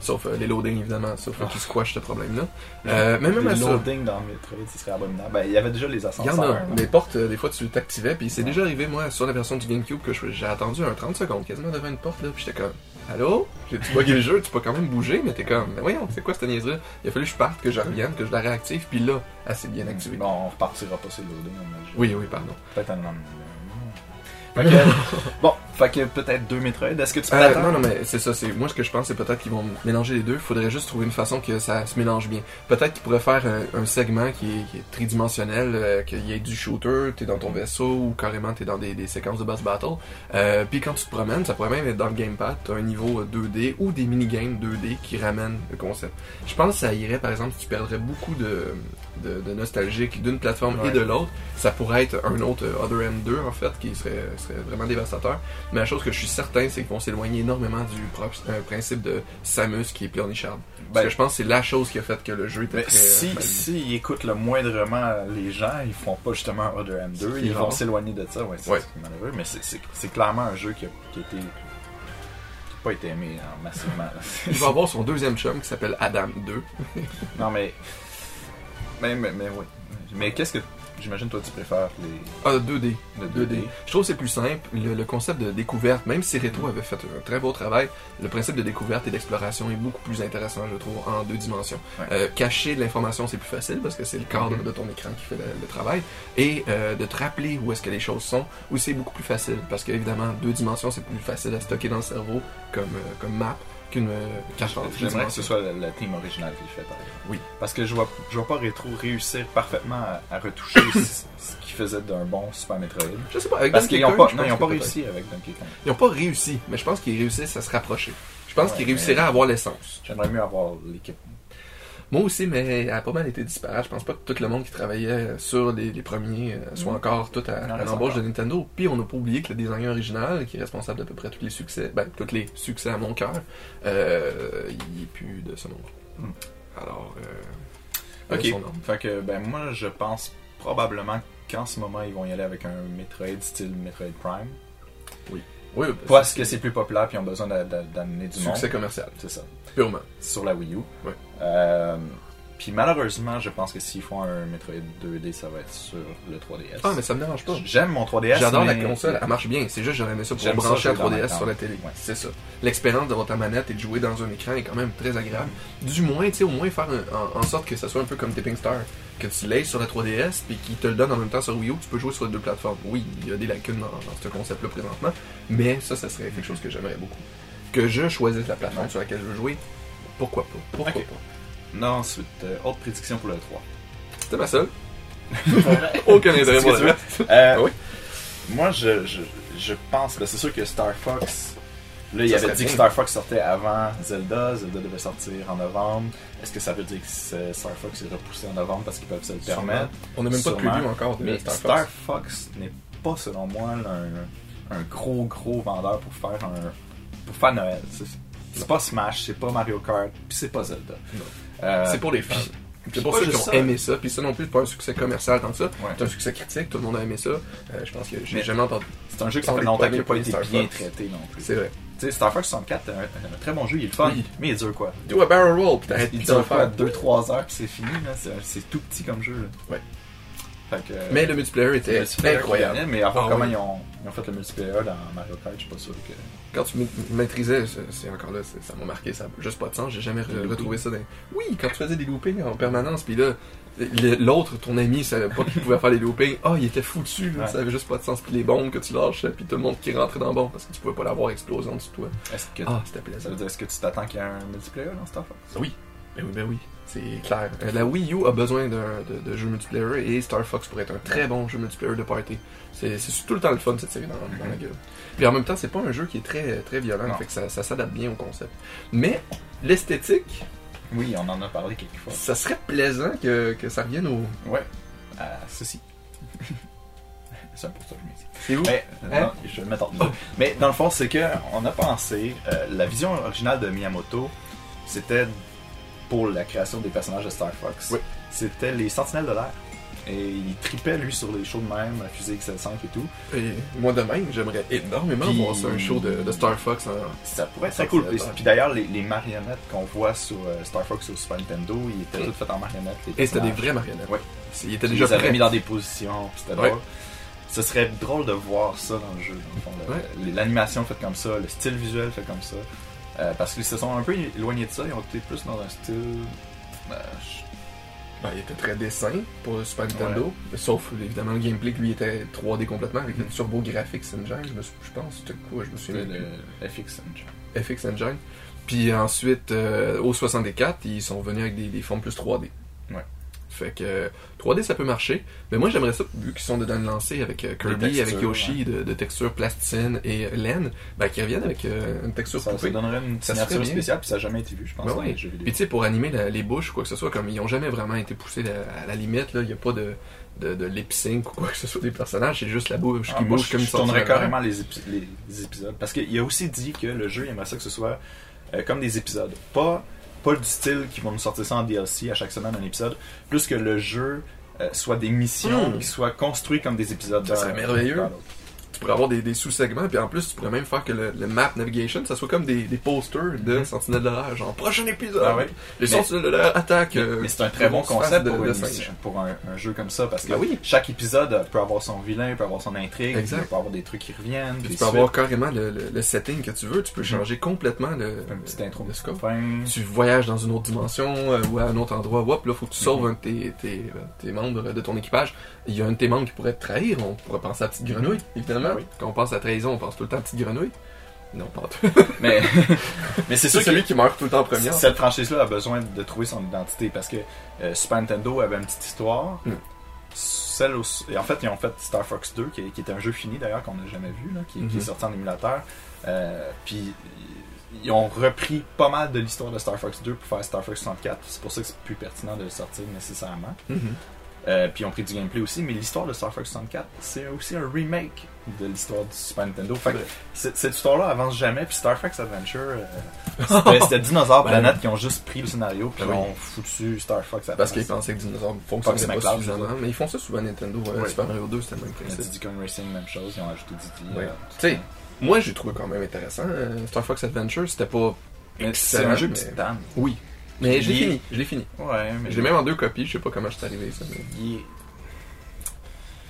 sauf euh, les loadings, évidemment, sauf euh, qui squash ce problème-là. Euh, mais même les à ça, loadings dans Metroid, ce serait abominable. Ben, il y avait déjà les il y ascenseurs. en a. non? Les portes, euh, des fois, tu t'activais, puis c'est déjà arrivé, moi, sur la version du GameCube, que j'ai attendu un 30 secondes quasiment devant une porte, là, puis j'étais comme, Allô? J'ai-tu bugué le jeu? Tu peux quand même bouger, mais t'es comme, mais voyons, c'est quoi cette niaiserie Il a fallu que je parte, que je revienne, que je la réactive, puis là, elle s'est bien activée. Bon, on repartira pas sur le loading, on. Oui, oui, pardon. Peut-être un lendemain. Fait que- bon, fait que peut-être deux Metroid. Est-ce que tu peux Euh, non, non, mais c'est ça. C'est moi ce que je pense, c'est peut-être qu'ils vont mélanger les deux. Il faudrait juste trouver une façon que ça se mélange bien. Peut-être qu'ils pourraient faire un, un segment qui est, qui est tridimensionnel, euh, qu'il y ait du shooter, t'es dans ton vaisseau ou carrément t'es dans des, des séquences de boss battle. Euh, Puis quand tu te promènes, ça pourrait même être dans le gamepad, t'as un niveau euh, 2D ou des minigames 2D qui ramènent le concept. Je pense que ça irait, par exemple, si tu perdrais beaucoup de, de, de nostalgique d'une plateforme Ouais. et de l'autre, ça pourrait être un autre euh, Other M2 en fait qui serait, serait vraiment dévastateur. Mais la chose que je suis certain, c'est qu'ils vont s'éloigner énormément du pro- euh, principe de Samus qui est pleurnicharde. Parce Ben, que je pense que c'est la chose qui a fait que le jeu était très... si, euh, si ils écoutent le moindrement les gens, ils font pas justement Other M2, C'est ils vont s'éloigner de ça, ouais, c'est Ouais. malheureux, mais c'est- clairement un jeu qui a, qui a été. pas été aimé hein, massivement. Il va avoir son deuxième chum qui s'appelle Adam 2. non, mais. Mais, mais, mais oui. Mais qu'est-ce que. J'imagine, toi, tu préfères les. Ah, 2D. le 2D. Je trouve que c'est plus simple. Le, le concept de découverte, même si Retro avait fait un très beau travail, le principe de découverte et d'exploration est beaucoup plus intéressant, je trouve, en deux dimensions. Ouais. Euh, cacher de l'information, c'est plus facile parce que c'est le cadre Mhm. de ton écran qui fait le, le travail. Et euh, de te rappeler où est-ce que les choses sont, où c'est beaucoup plus facile. Parce qu'évidemment, deux dimensions, c'est plus facile à stocker dans le cerveau comme, euh, comme map qu'une euh, carte J'aimerais que ce soit le, le team original qui le fait, par exemple. Oui. Parce que je vois, je vois pas Retro réussir parfaitement à, à retoucher ce, ce qu'il faisait d'un bon Super Metroid. Je sais pas, avec Parce qu'ils ont Kong, pas, non, ils ont pas réussi avec Donkey Kong. Ils ont pas réussi, mais je pense qu'ils réussissent à se rapprocher. Je pense Ouais, qu'ils réussiraient à avoir l'essence. J'aimerais mieux avoir l'équipe. Moi aussi, mais elle a pas mal été disparate. Je pense pas que tout le monde qui travaillait sur les, les premiers euh, soit Mm. encore tout à, l'embauche de. Nintendo. Puis on n'a pas oublié que le designer original, qui est responsable d'à peu près tous les succès, ben, tous les succès à mon cœur, euh, il est plus de ce monde. Mm. Alors, euh, Ok. Fait que, ben, moi, je pense probablement qu'en ce moment, ils vont y aller avec un Metroid style Metroid Prime. Oui, Parce que c'est plus populaire puis ils ont besoin d'a- d'a- d'amener du monde. succès commercial, C'est ça. purement. Sur la Wii U. Euh, puis malheureusement, je pense que s'ils font un Metroid 2D, ça va être sur le 3DS. Ah, mais ça me dérange pas. J'aime mon 3DS. J'adore la console, elle marche bien. C'est juste j'aurais aimé ça pour brancher la jouer dans 3DS ma sur la télé. Ouais. C'est ça. L'expérience d'avoir ta manette et de jouer dans un écran est quand même très agréable. Du moins, tu sais, au moins faire un- en, en sorte que ça soit un peu comme Tipping Star. Que tu l'aies sur la 3DS puis qu'il te le donne en même temps sur Wii U, tu peux jouer sur les deux plateformes. Oui, il y a des lacunes dans, dans ce concept-là présentement, mais ça, ça serait quelque chose que j'aimerais beaucoup. Que je choisisse la plateforme Ouais. sur laquelle je veux jouer, pourquoi pas? Pourquoi pas? Non, ensuite, euh, autre prédiction pour le 3. C'était ma seule. Aucun intérêt pour reste. Euh, Ah oui? Moi, je, je, je pense, c'est sûr que Star Fox. Là, il avait dit que. Star Fox sortait avant Zelda. Zelda devait sortir en novembre. Est-ce que ça veut dire que Star Fox est repoussé en novembre parce qu'ils peuvent se le permettre? On n'a même pas de preview encore de Mais Star, Star, Fox. Fox n'est pas, selon moi, un, un gros, gros vendeur pour faire un pour faire Noël. C'est- pas Smash, c'est pas Mario Kart, puis c'est pas Zelda. Euh, C'est pour les fans. puis- C'est pour ceux qui ont ça. aimé ça, puis ça non plus, c'est pas un succès commercial tant que ça. Ouais. C'est un succès critique, tout le monde a aimé ça. Euh, je pense que j'ai Mais- jamais entendu. C'est un jeu qui ça fait longtemps qu'il n'a pas été Star bien Fox. traité non plus. C'est vrai. Tu sais, Star Fox 64, c'est un, un très bon jeu, il est le fun, Oui. mais il dure quoi Do a barrel roll, puis t'arrêtes Il plus d'en dure quoi faire. 2-3 heures puis c'est fini, là. C'est, c'est tout petit comme jeu. Là. Ouais. Que, Mais le multiplayer le était multiplayer incroyable. gagnait, Mais voir Ah comment oui. ils, ont, ils ont fait le multiplayer dans Mario Kart, je suis pas sûr que. Quand tu ma- maîtrisais, c'est- encore là, ça m'a marqué, ça n'a juste pas de sens. J'ai jamais re- retrouvé ça. Dans... Oui, quand tu faisais des loopings en permanence, puis là, le- l'autre, ton ami, savait pas qu'il pouvait faire les loopings. Ah, il était foutu, là, Ouais. ça avait juste pas de sens. Puis les bombes que tu lâches, puis tout le monde qui rentrait dans la bombe parce que tu pouvais pas l'avoir dessous de toi. Est-ce que, Ah, c'était ça plaisant. veut dire, est-ce que tu t'attends qu'il y ait un multiplayer dans Star Fox? Oui, ben oui, ben oui, c'est clair. Euh, La Wii U a besoin d'un de, de jeu multiplayer et Star Fox pourrait être un très bon jeu multiplayer de party. C'est tout le temps le fun cette série dans, dans la gueule. Puis en même temps, c'est pas un jeu qui est très, très violent, Non. fait que ça, ça s'adapte bien au concept. Mais l'esthétique, Oui, on en a parlé quelques fois. ça serait plaisant que, que ça revienne au. Ouais, à ceci. c'est pour ça que je mets ici. C'est où? Mais, Hein? non, je vais le mettre en dessous. Mais dans le fond, c'est que on a pensé, euh, la vision originale de Miyamoto, c'était pour la création des personnages de Star Fox. Oui. C'était les Sentinelles de l'air. Et il tripait, lui, sur les shows de même, la fusée XL5 et tout. Et moi de même, j'aimerais énormément Puis- voir ça, un show de, de Star Fox. Ça pourrait être très cool. L'air. puis d'ailleurs, les, les marionnettes qu'on voit sur euh, Star Fox sur Super Nintendo, ils étaient toutes faites en marionnettes. Et c'était des vraies marionnettes. Ouais. Était Ils déjà les avaient mis dans des positions, c'était Ouais. drôle. Ce serait drôle de voir ça dans le jeu, dans le fond. Ouais. L'animation faite comme ça, le style visuel fait comme ça. Euh, parce qu'ils se sont un peu éloignés de ça, ils ont été plus dans un style. je- Ben, il était très dessin pour Super Nintendo, sauf évidemment le gameplay qui lui était 3D complètement avec le Turbo Graphics Engine, je, me je pense, c'était quoi, je me souviens le FX Engine. FX Engine. Puis ensuite, euh, au 64, ils sont venus avec des, des formes plus 3D. Fait que euh, 3D ça peut marcher, mais moi j'aimerais ça, vu qu'ils sont dedans le lancer avec euh, Kirby, avec Yoshi, de, de texture plasticine et laine, ben qu'ils reviennent avec euh, une texture Ça, ça poupée. donnerait une Ça signature spéciale, puis ça n'a jamais été vu, je pense, Ben ouais. Puis tu sais, pour animer la- les bouches ou quoi que ce soit, comme ils ont jamais vraiment été poussés à la limite, là, il n'y a pas de, de, de lip sync ou quoi que ce soit des personnages, c'est juste la bouche Ah, qui bouge je, comme je ils sont tournerais carrément les, les- les épisodes. Parce qu'il a aussi dit que le jeu, il aimerait ça que ce soit euh, comme des épisodes. Pas, pas du style qui vont nous sortir ça en DLC à chaque semaine un épisode. Plus que le jeu euh, soit des missions Mm. qui soient construits comme des épisodes. Ça serait merveilleux. Tu pourrais avoir des, des sous-segments, puis en plus, tu pourrais même faire que le, le map navigation, ça soit comme des, des posters de Mhm. Sentinelle de l'air, genre prochain épisode, Ah ouais. les Mais- Sentinelles de l'air attaquent. Mais, euh, mais c'est un très bon concept de- pour, de une singe. mission- pour un, un jeu comme ça. Parce que Ben oui. chaque épisode peut avoir son vilain, peut avoir son intrigue, Exact. peut avoir des trucs qui reviennent. Puis tu peux avoir carrément le, le- le setting que tu veux, tu peux changer complètement le, un petit intro de scope. Tu voyages dans une autre dimension euh, ou à un autre endroit, hop, là, faut que tu sauves Mhm. un de tes, tes, tes membres de ton équipage. Il y a un de tes membres qui pourrait te trahir, on pourrait penser à la petite grenouille, évidemment. Ah oui. Quand on pense à trahison, on pense tout le temps à petite grenouille. Non, pas tout. Mais, mais c'est sûr celui qui meurt tout le temps en premier. Cette franchise-là a besoin de trouver son identité parce que euh, Super Nintendo avait une petite histoire. Mm. celle en fait, ils ont fait Star Fox 2, qui, qui était un jeu fini d'ailleurs, qu'on n'a jamais vu, là, qui, qui est sorti en émulateur. Euh, puis ils ont repris pas mal de l'histoire de Star Fox 2 pour faire Star Fox 64. C'est pour ça que c'est plus pertinent de le sortir nécessairement. Mhm. Euh, puis ils ont pris du gameplay aussi, mais l'histoire de Star Fox 64, c'est aussi un remake de l'histoire du Super Nintendo. Fait que cette, histoire-là avance jamais. Puis Star Fox Adventure, euh, c'était- Dinosaur Ben, Planet qui ont juste pris le scénario puis Ben oui. ont foutu Star Fox à la Parce qu'ils pensaient que Dinosaur fonctionnait pas McCloud, suffisamment. Mais ils font ça souvent Nintendo. ouais. Ouais. Super Mario 2, c'était le même principe. Diddy Kong Racing, même chose, ils ont ajouté Diddy. Ouais. euh, Tu sais, moi j'ai trouvé quand même intéressant. euh, Star Fox Adventure, c'était pas. c'est excellent, un jeu mais- petite dame. Oui. Mais je l'ai fini. Je l'ai fini. Ouais, mais Je l'ai même en deux copies. Je sais pas comment je suis arrivé ça. mais- il est-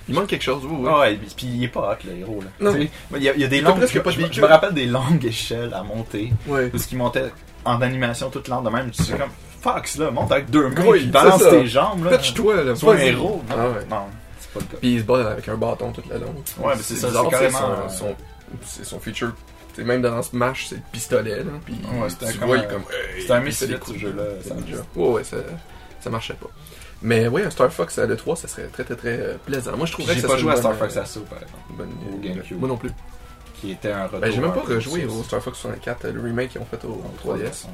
Il manque quelque chose, oui, oui. Ouais, puis puis il est pas hot le héros là. Non. Tu sais, Il y, a, il y a des T'as longues. presque Je, pas de je me- je véhicule. me rappelle des longues échelles à monter. Ouais. Parce qu'ils montaient en animation toute lente de même. Tu sais comme Fox là, monte avec deux mains, Oui, puis balance c'est ça. tes jambes là. Touche-toi, là. Sois un vas-y. héros. Non, Ah ouais. non, c'est pas le cas. Puis il se bat avec un bâton toute la longue. Ouais, mais c'est ça, bizarre, c'est carrément, Son, euh, son, c'est son feature. C'est même dans Smash, c'est le pistolet, là. Puis Ouais, tu vois, un- il est comme. hey, C'était un coups ce jeu-là. Ouais, ouais, ça, ça marchait pas. Mais ouais, un Star Fox à l'E3, ça serait très très très euh, plaisant. Moi je trouverais que J'ai pas joué à Star Fox euh, Assault par exemple, bonne au idée. GameCube. Moi non plus. qui était un retour. Ben, j'ai même pas rejoué au. Star Fox 64, le remake qu'ils ont fait au 3DS.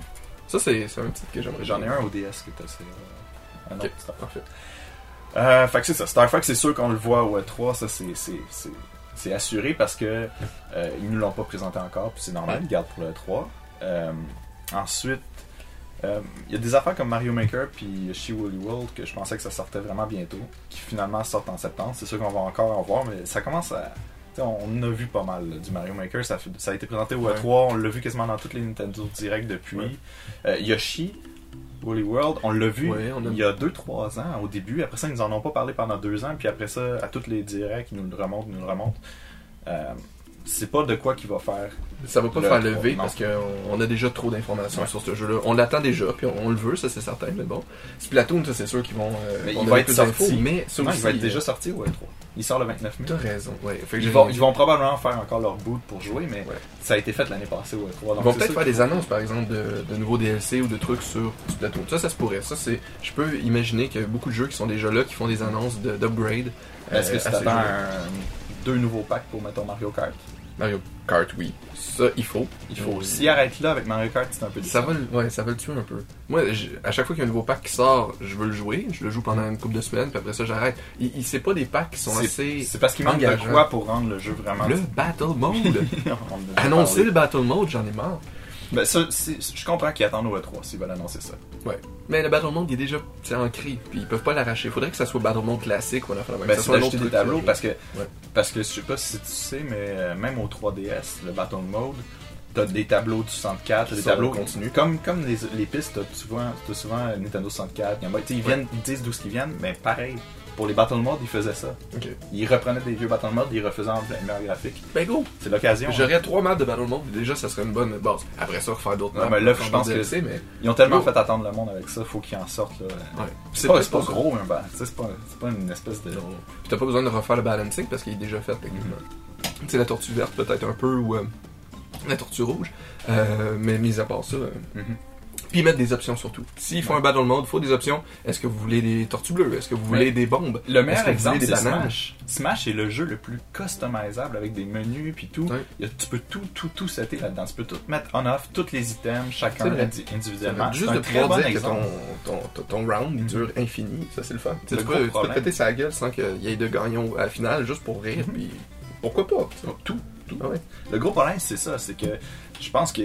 Ça, c'est un titre que j'aimerais J'en ai un au DS qui est assez. euh, un Ok, autre Star parfait. Euh, fait que c'est ça. Star Fox, c'est sûr qu'on le voit au E3, ça c'est, c'est, assuré parce que euh, ils nous l'ont pas présenté encore, puis c'est normal, ils gardent pour le E3. Euh, ensuite, euh, il y a des affaires comme Mario Maker puis She Woolly World que je pensais que ça sortait vraiment bientôt, qui finalement sortent en septembre. C'est sûr qu'on va encore en voir, mais ça commence à. On a vu pas mal là, du Mario Maker, ça, a été présenté au Ouais. E3, on l'a vu quasiment dans toutes les Nintendo Direct depuis. Ouais. Yoshi, Woolly World, on l'a vu Ouais, on a- il y a 2-3 ans au début. Après ça, ils nous en ont pas parlé pendant 2 ans. Puis après ça, à toutes les directs, ils nous le remontent, ils nous le remontent. Euh, c'est pas de quoi qu'il va faire. Ça va pas Le faire 3, lever non. parce qu'on on a déjà trop d'informations Ouais. sur ce jeu-là. On l'attend déjà, puis on, on le veut, ça c'est certain, mais bon. Splatoon, ça c'est sûr qu'ils vont. euh, Mais vont il va être sorti. mais ça Non, aussi, il va être euh, déjà sorti au E3. Il sort le 29 mai. T'as raison, ouais. Fait que Ils vont, ils vont probablement faire encore leur boot pour jouer, mais Ouais. ça a été fait l'année passée au E3. Ils donc vont c'est peut-être faire des annonces, par exemple, de, de nouveaux DLC ou de trucs sur Splatoon. Ça, ça se pourrait. Ça, c'est. Je peux imaginer qu'il y a beaucoup de jeux qui sont déjà là, qui font des annonces de- d'upgrade. Est-ce que euh, tu à ces t'attends jeux. un- deux nouveaux packs pour mettons Mario Kart? Mario Kart, oui. Ça, il faut. Il faut. S'il arrête là avec Mario Kart, c'est un peu Ça décevant. va, le- ouais, ça va le tuer un peu. Moi, je- à chaque fois qu'il y a un nouveau pack qui sort, je veux le jouer. Je le joue pendant une couple de semaines, puis après ça, j'arrête. Il, il- c'est pas des packs qui sont assez. C'est parce qu'il manque de quoi pour rendre le jeu vraiment. Le Battle Mode. Annoncer le Battle Mode, j'en ai marre. Ben, ça, je comprends qu'ils attendent au E3 s'ils veulent annoncer ça. Ouais. Mais le Battle Mode, il est déjà c'est ancré, puis ils peuvent pas l'arracher. Faudrait que ça soit Battle Mode classique ou même. Ben, Que ça soit un d'ajouter autre des tableaux parce que, Ouais. parce que je sais pas si tu sais, mais euh, même au 3DS, le Battle Mode, t'as des tableaux du 64, t'as des tableaux le contenu. Comme, comme les, les pistes, t'as souvent, t'as souvent Nintendo 64, Game Boy. Tu sais, Ils, viennent, ils disent d'où ce qu'ils viennent, mais pareil, pour les Battle Mode, ils faisaient ça. Ils reprenaient des vieux Battle Mode, ils refaisaient en meilleur graphique. Ben go! C'est l'occasion. hein. J'aurais trois maps de Battle Mode, déjà ça serait une bonne base. Après ça, refaire d'autres maps. mais là, je pense que- DLC, mais. Ils ont tellement fait attendre le monde avec ça, faut qu'ils en sortent. Là. Ouais. C'est pas- pas, pas gros, un C'est pas, pas une espèce de. Puis t'as pas besoin de refaire le balancing parce qu'il est déjà fait techniquement. Tu sais, la tortue verte peut-être un peu ou euh, la tortue rouge. Euh, mais mis à part ça. euh, Mhm. Puis mettre des options surtout. S'il faut Ouais. un battle mode, il faut des options. Est-ce que vous voulez des tortues bleues? Est-ce que vous voulez des bombes? Le meilleur exemple, c'est? Smash. Smash est le jeu le plus customisable avec des menus puis tout. Ouais. A- tu peux tout, tout, tout setter là-dedans. Tu peux tout mettre on-off, tous les items, chacun individuellement. Juste de très bon dire que exemple. ton, ton, ton, ton round il dure infini, ça c'est le fun. Le tu peux, tu peux péter sa gueule sans qu'il y ait de gagnants à la finale juste pour rire, Mhm. puis pourquoi pas. Tout, tout. Ah. Le gros problème, c'est ça. C'est que je pense que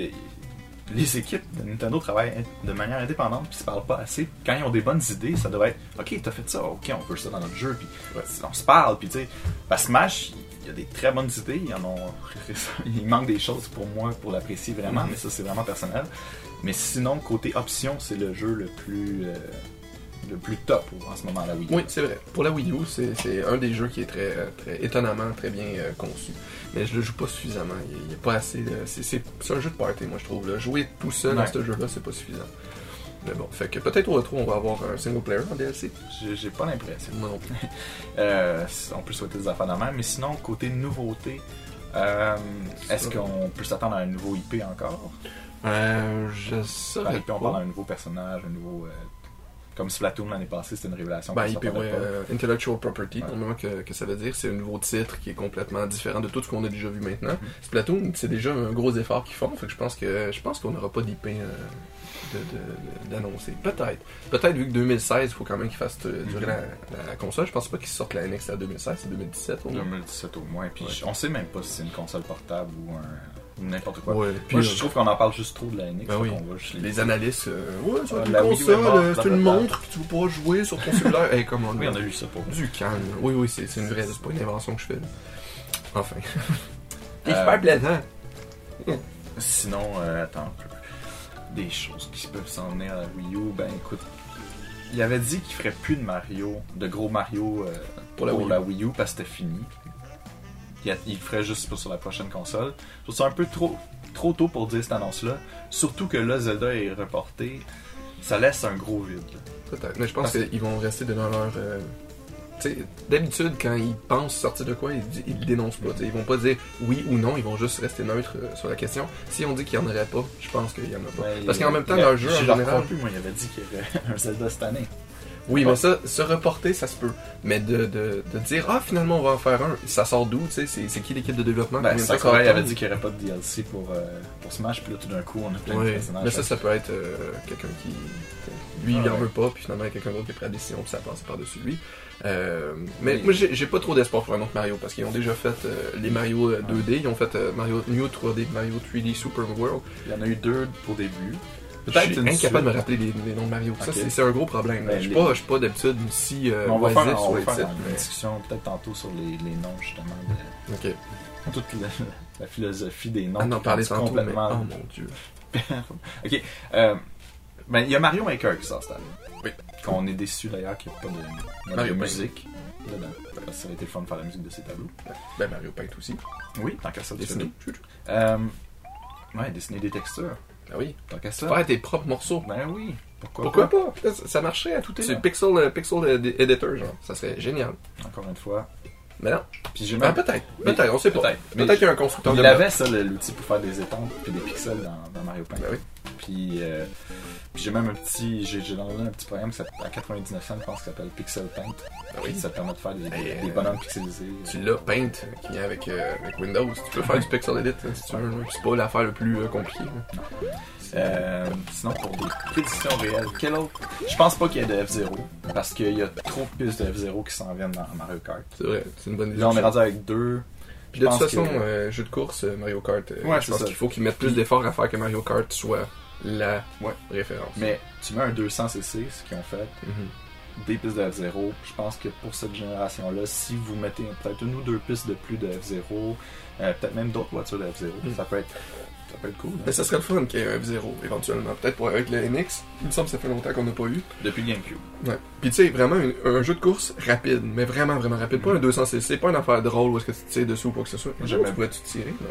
les équipes de Nintendo travaillent de manière indépendante puis se parlent pas assez. Quand ils ont des bonnes idées, ça devrait être OK, t'as fait ça, OK, on veut ça dans notre jeu, puis Ouais. on se parle, puis tu sais. Ben, Smash, il y a des très bonnes idées, il y en ont. il manque des choses pour moi pour l'apprécier vraiment, Mhm. mais ça c'est vraiment personnel. Mais sinon, côté option, c'est le jeu le plus. euh, le plus top en ce moment là Wii. U. Oui, c'est vrai. Pour la Wii U, c'est un des jeux qui est très, euh, très étonnamment très bien euh, conçu. Mais je le joue pas suffisamment. Il n'y a, pas assez de. c'est- un jeu de party, moi je trouve. là. Jouer tout seul dans Ouais. ce jeu-là, c'est pas suffisant. Mais bon, fait que peut-être au retour, on va avoir un single player en DLC. J'ai pas l'impression. Moi non plus. Euh, on peut souhaiter des affaires de même, mais sinon, côté nouveauté, euh, est-ce qu'on peut s'attendre à un nouveau IP encore? Euh, je saurais IP, on pas. parle d'un nouveau personnage, un nouveau. Comme Splatoon l'année passée, c'était une révélation. Ben, IP, ouais, euh, Intellectual Property, Ouais. que, que ça veut dire, c'est un nouveau titre qui est complètement différent de tout ce qu'on a déjà vu maintenant. Mm-hmm. Splatoon, c'est déjà un gros effort qu'ils font, fait que je pense que je pense qu'on n'aura pas d'IP euh, d'annoncer. Peut-être. Peut-être vu que 2016, il faut quand même qu'ils fassent euh, durer Mhm. la, la console. Je pense pas qu'ils sortent la NX à 2016, c'est 2017 au moins. 2017 au moins. Puis Ouais. on sait même pas si c'est une console portable ou un n'importe quoi. Ouais, puis Moi, euh, je trouve qu'on en parle juste trop de la NX. Ben fait oui. qu'on va juste les- les analystes, euh, ouais, ça va Ah, être la une Wii U est console, euh, c'est une montre que tu vas pouvoir jouer sur ton cellulaire. hey, comment Oui, on a lu ça pour Du calme. Oui, oui, c'est c'est une vraie, c'est pas une invention que je fais. là. Enfin. C'est Euh, super plaisant. Sinon, euh, attends un peu. Des choses qui peuvent s'en venir à la Wii U. Ben écoute, il avait dit qu'il ferait plus de Mario, de gros Mario euh, Pour pour, la la, Wii Wii U parce que c'était fini. Il, a- il le ferait juste pour- sur la prochaine console. Je trouve ça un peu trop, trop tôt pour dire cette annonce-là. Surtout que là, Zelda est reporté. Ça laisse un gros vide. Peut-être. Mais je pense qu'ils vont rester dans leur. euh, d'habitude, quand ils pensent sortir de quoi, ils, ils le dénoncent pas. tu sais. Ils vont pas dire oui ou non, ils vont juste rester neutres euh, sur la question. Si on dit qu'il y en aurait pas, je pense qu'il y en a pas. Ouais, Parce qu'en même temps, il- leur jeu, en général- plus, moi, il avait dit qu'il y avait un Zelda cette année. Oui, mais ça, se reporter, ça se peut. Mais de, de, de dire ah finalement on va en faire un, ça sort d'où, tu sais, c'est c'est qui l'équipe de développement Ben, de ça? Sakurai va avait dit qu'il n'y aurait pas de DLC pour, euh, pour Smash, puis là tout d'un coup on a plein de Oui, personnages. mais ça, ça peut être euh, quelqu'un qui. Lui, Ah il en ouais. veut pas, puis finalement, il y a quelqu'un d'autre qui a pris la décision, puis ça passe par-dessus lui. Euh, mais Oui. moi, j'ai j'ai pas trop d'espoir pour un autre Mario, parce qu'ils ont déjà fait euh, les Mario euh, 2D, ils ont fait euh, Mario New 3D, Mario 3D Super World. Il y en a eu deux au début. Je Peut-être suis une incapable de me rappeler les, les noms de Mario. Ça, c'est un gros problème. Ben, je suis les- pas, je suis pas d'habitude si euh, on va oisif faire, on sur va les faire titres, une discussion peut-être tantôt sur les, les noms justement de toute la, la philosophie des noms. Ah non, parler tantôt, mais complètement. oh mon dieu. ok. Euh, ben il y a Mario Maker qui sort cette année. Oui. Qu'on est déçu d'ailleurs qu'il n'y ait pas de, de Mario musique dedans. Parce que ça aurait été le fun de faire la musique de ces tableaux. Ben, Mario Paint aussi. Oui, tant qu'à ça, tout. Euh, ouais, dessiner des textures. Ah oui. Tant qu'à ça. Faire tes propres morceaux. Ben oui. Pourquoi, Pourquoi pas? pas? Ça, marcherait à tout est C'est. Pixel, euh, Pixel Editor, genre. Ça serait génial. Encore une fois. Mais non. Puis j'ai Ah, même. peut-être. Mais- Peut-être, on sait pas. peut-être. Peut-être qu'il y a un constructeur de Il avait ça, l'outil pour faire des étampes puis des pixels dans, dans Mario Paint. Ben oui. Puis, euh, puis j'ai même un petit, j'ai downloadé un petit programme qui s'appelle- à 99 cents, je pense, qui s'appelle Pixel Paint. Ben oui. Ça permet de faire des, des- Euh, des bonhommes pixelisés. Tu l'as Paint euh, qui vient avec, euh, avec Windows. Tu peux faire du Pixel Edit hein, si tu veux. C'est pas l'affaire le plus compliqué. là. Euh, sinon, pour des prédictions réelles, quel autre? Je pense pas qu'il y ait de F0 parce qu'il y a trop de pistes de F0 qui s'en viennent dans Mario Kart. C'est vrai, c'est une bonne idée. Là, on est rendu avec deux. Puis de toute façon, que- euh, jeu de course, euh, Mario Kart, euh, Ouais, je pense qu'il faut qu'ils mettent plus d'efforts à faire que Mario Kart soit la Ouais. référence. Mais tu mets un 200cc, ce qu'ils ont fait, Mhm. des pistes de F0. Je pense que pour cette génération-là, si vous mettez peut-être une ou deux pistes de plus de F0, euh, peut-être même d'autres voitures de F0, Mm. ça peut être ça peut être cool. hein. Mais ça serait le fun qu'il y ait un F0 éventuellement. Peut-être pour avec le NX. Il me semble que ça fait longtemps qu'on n'a pas eu. Depuis GameCube. Ouais. Puis tu sais, vraiment un, un jeu de course rapide, mais vraiment, vraiment rapide. Pas un 200cc, pas une affaire drôle où est-ce que tu tires dessus ou quoi que ce soit. Jamais j'aime- pourrais-tu tirer, non?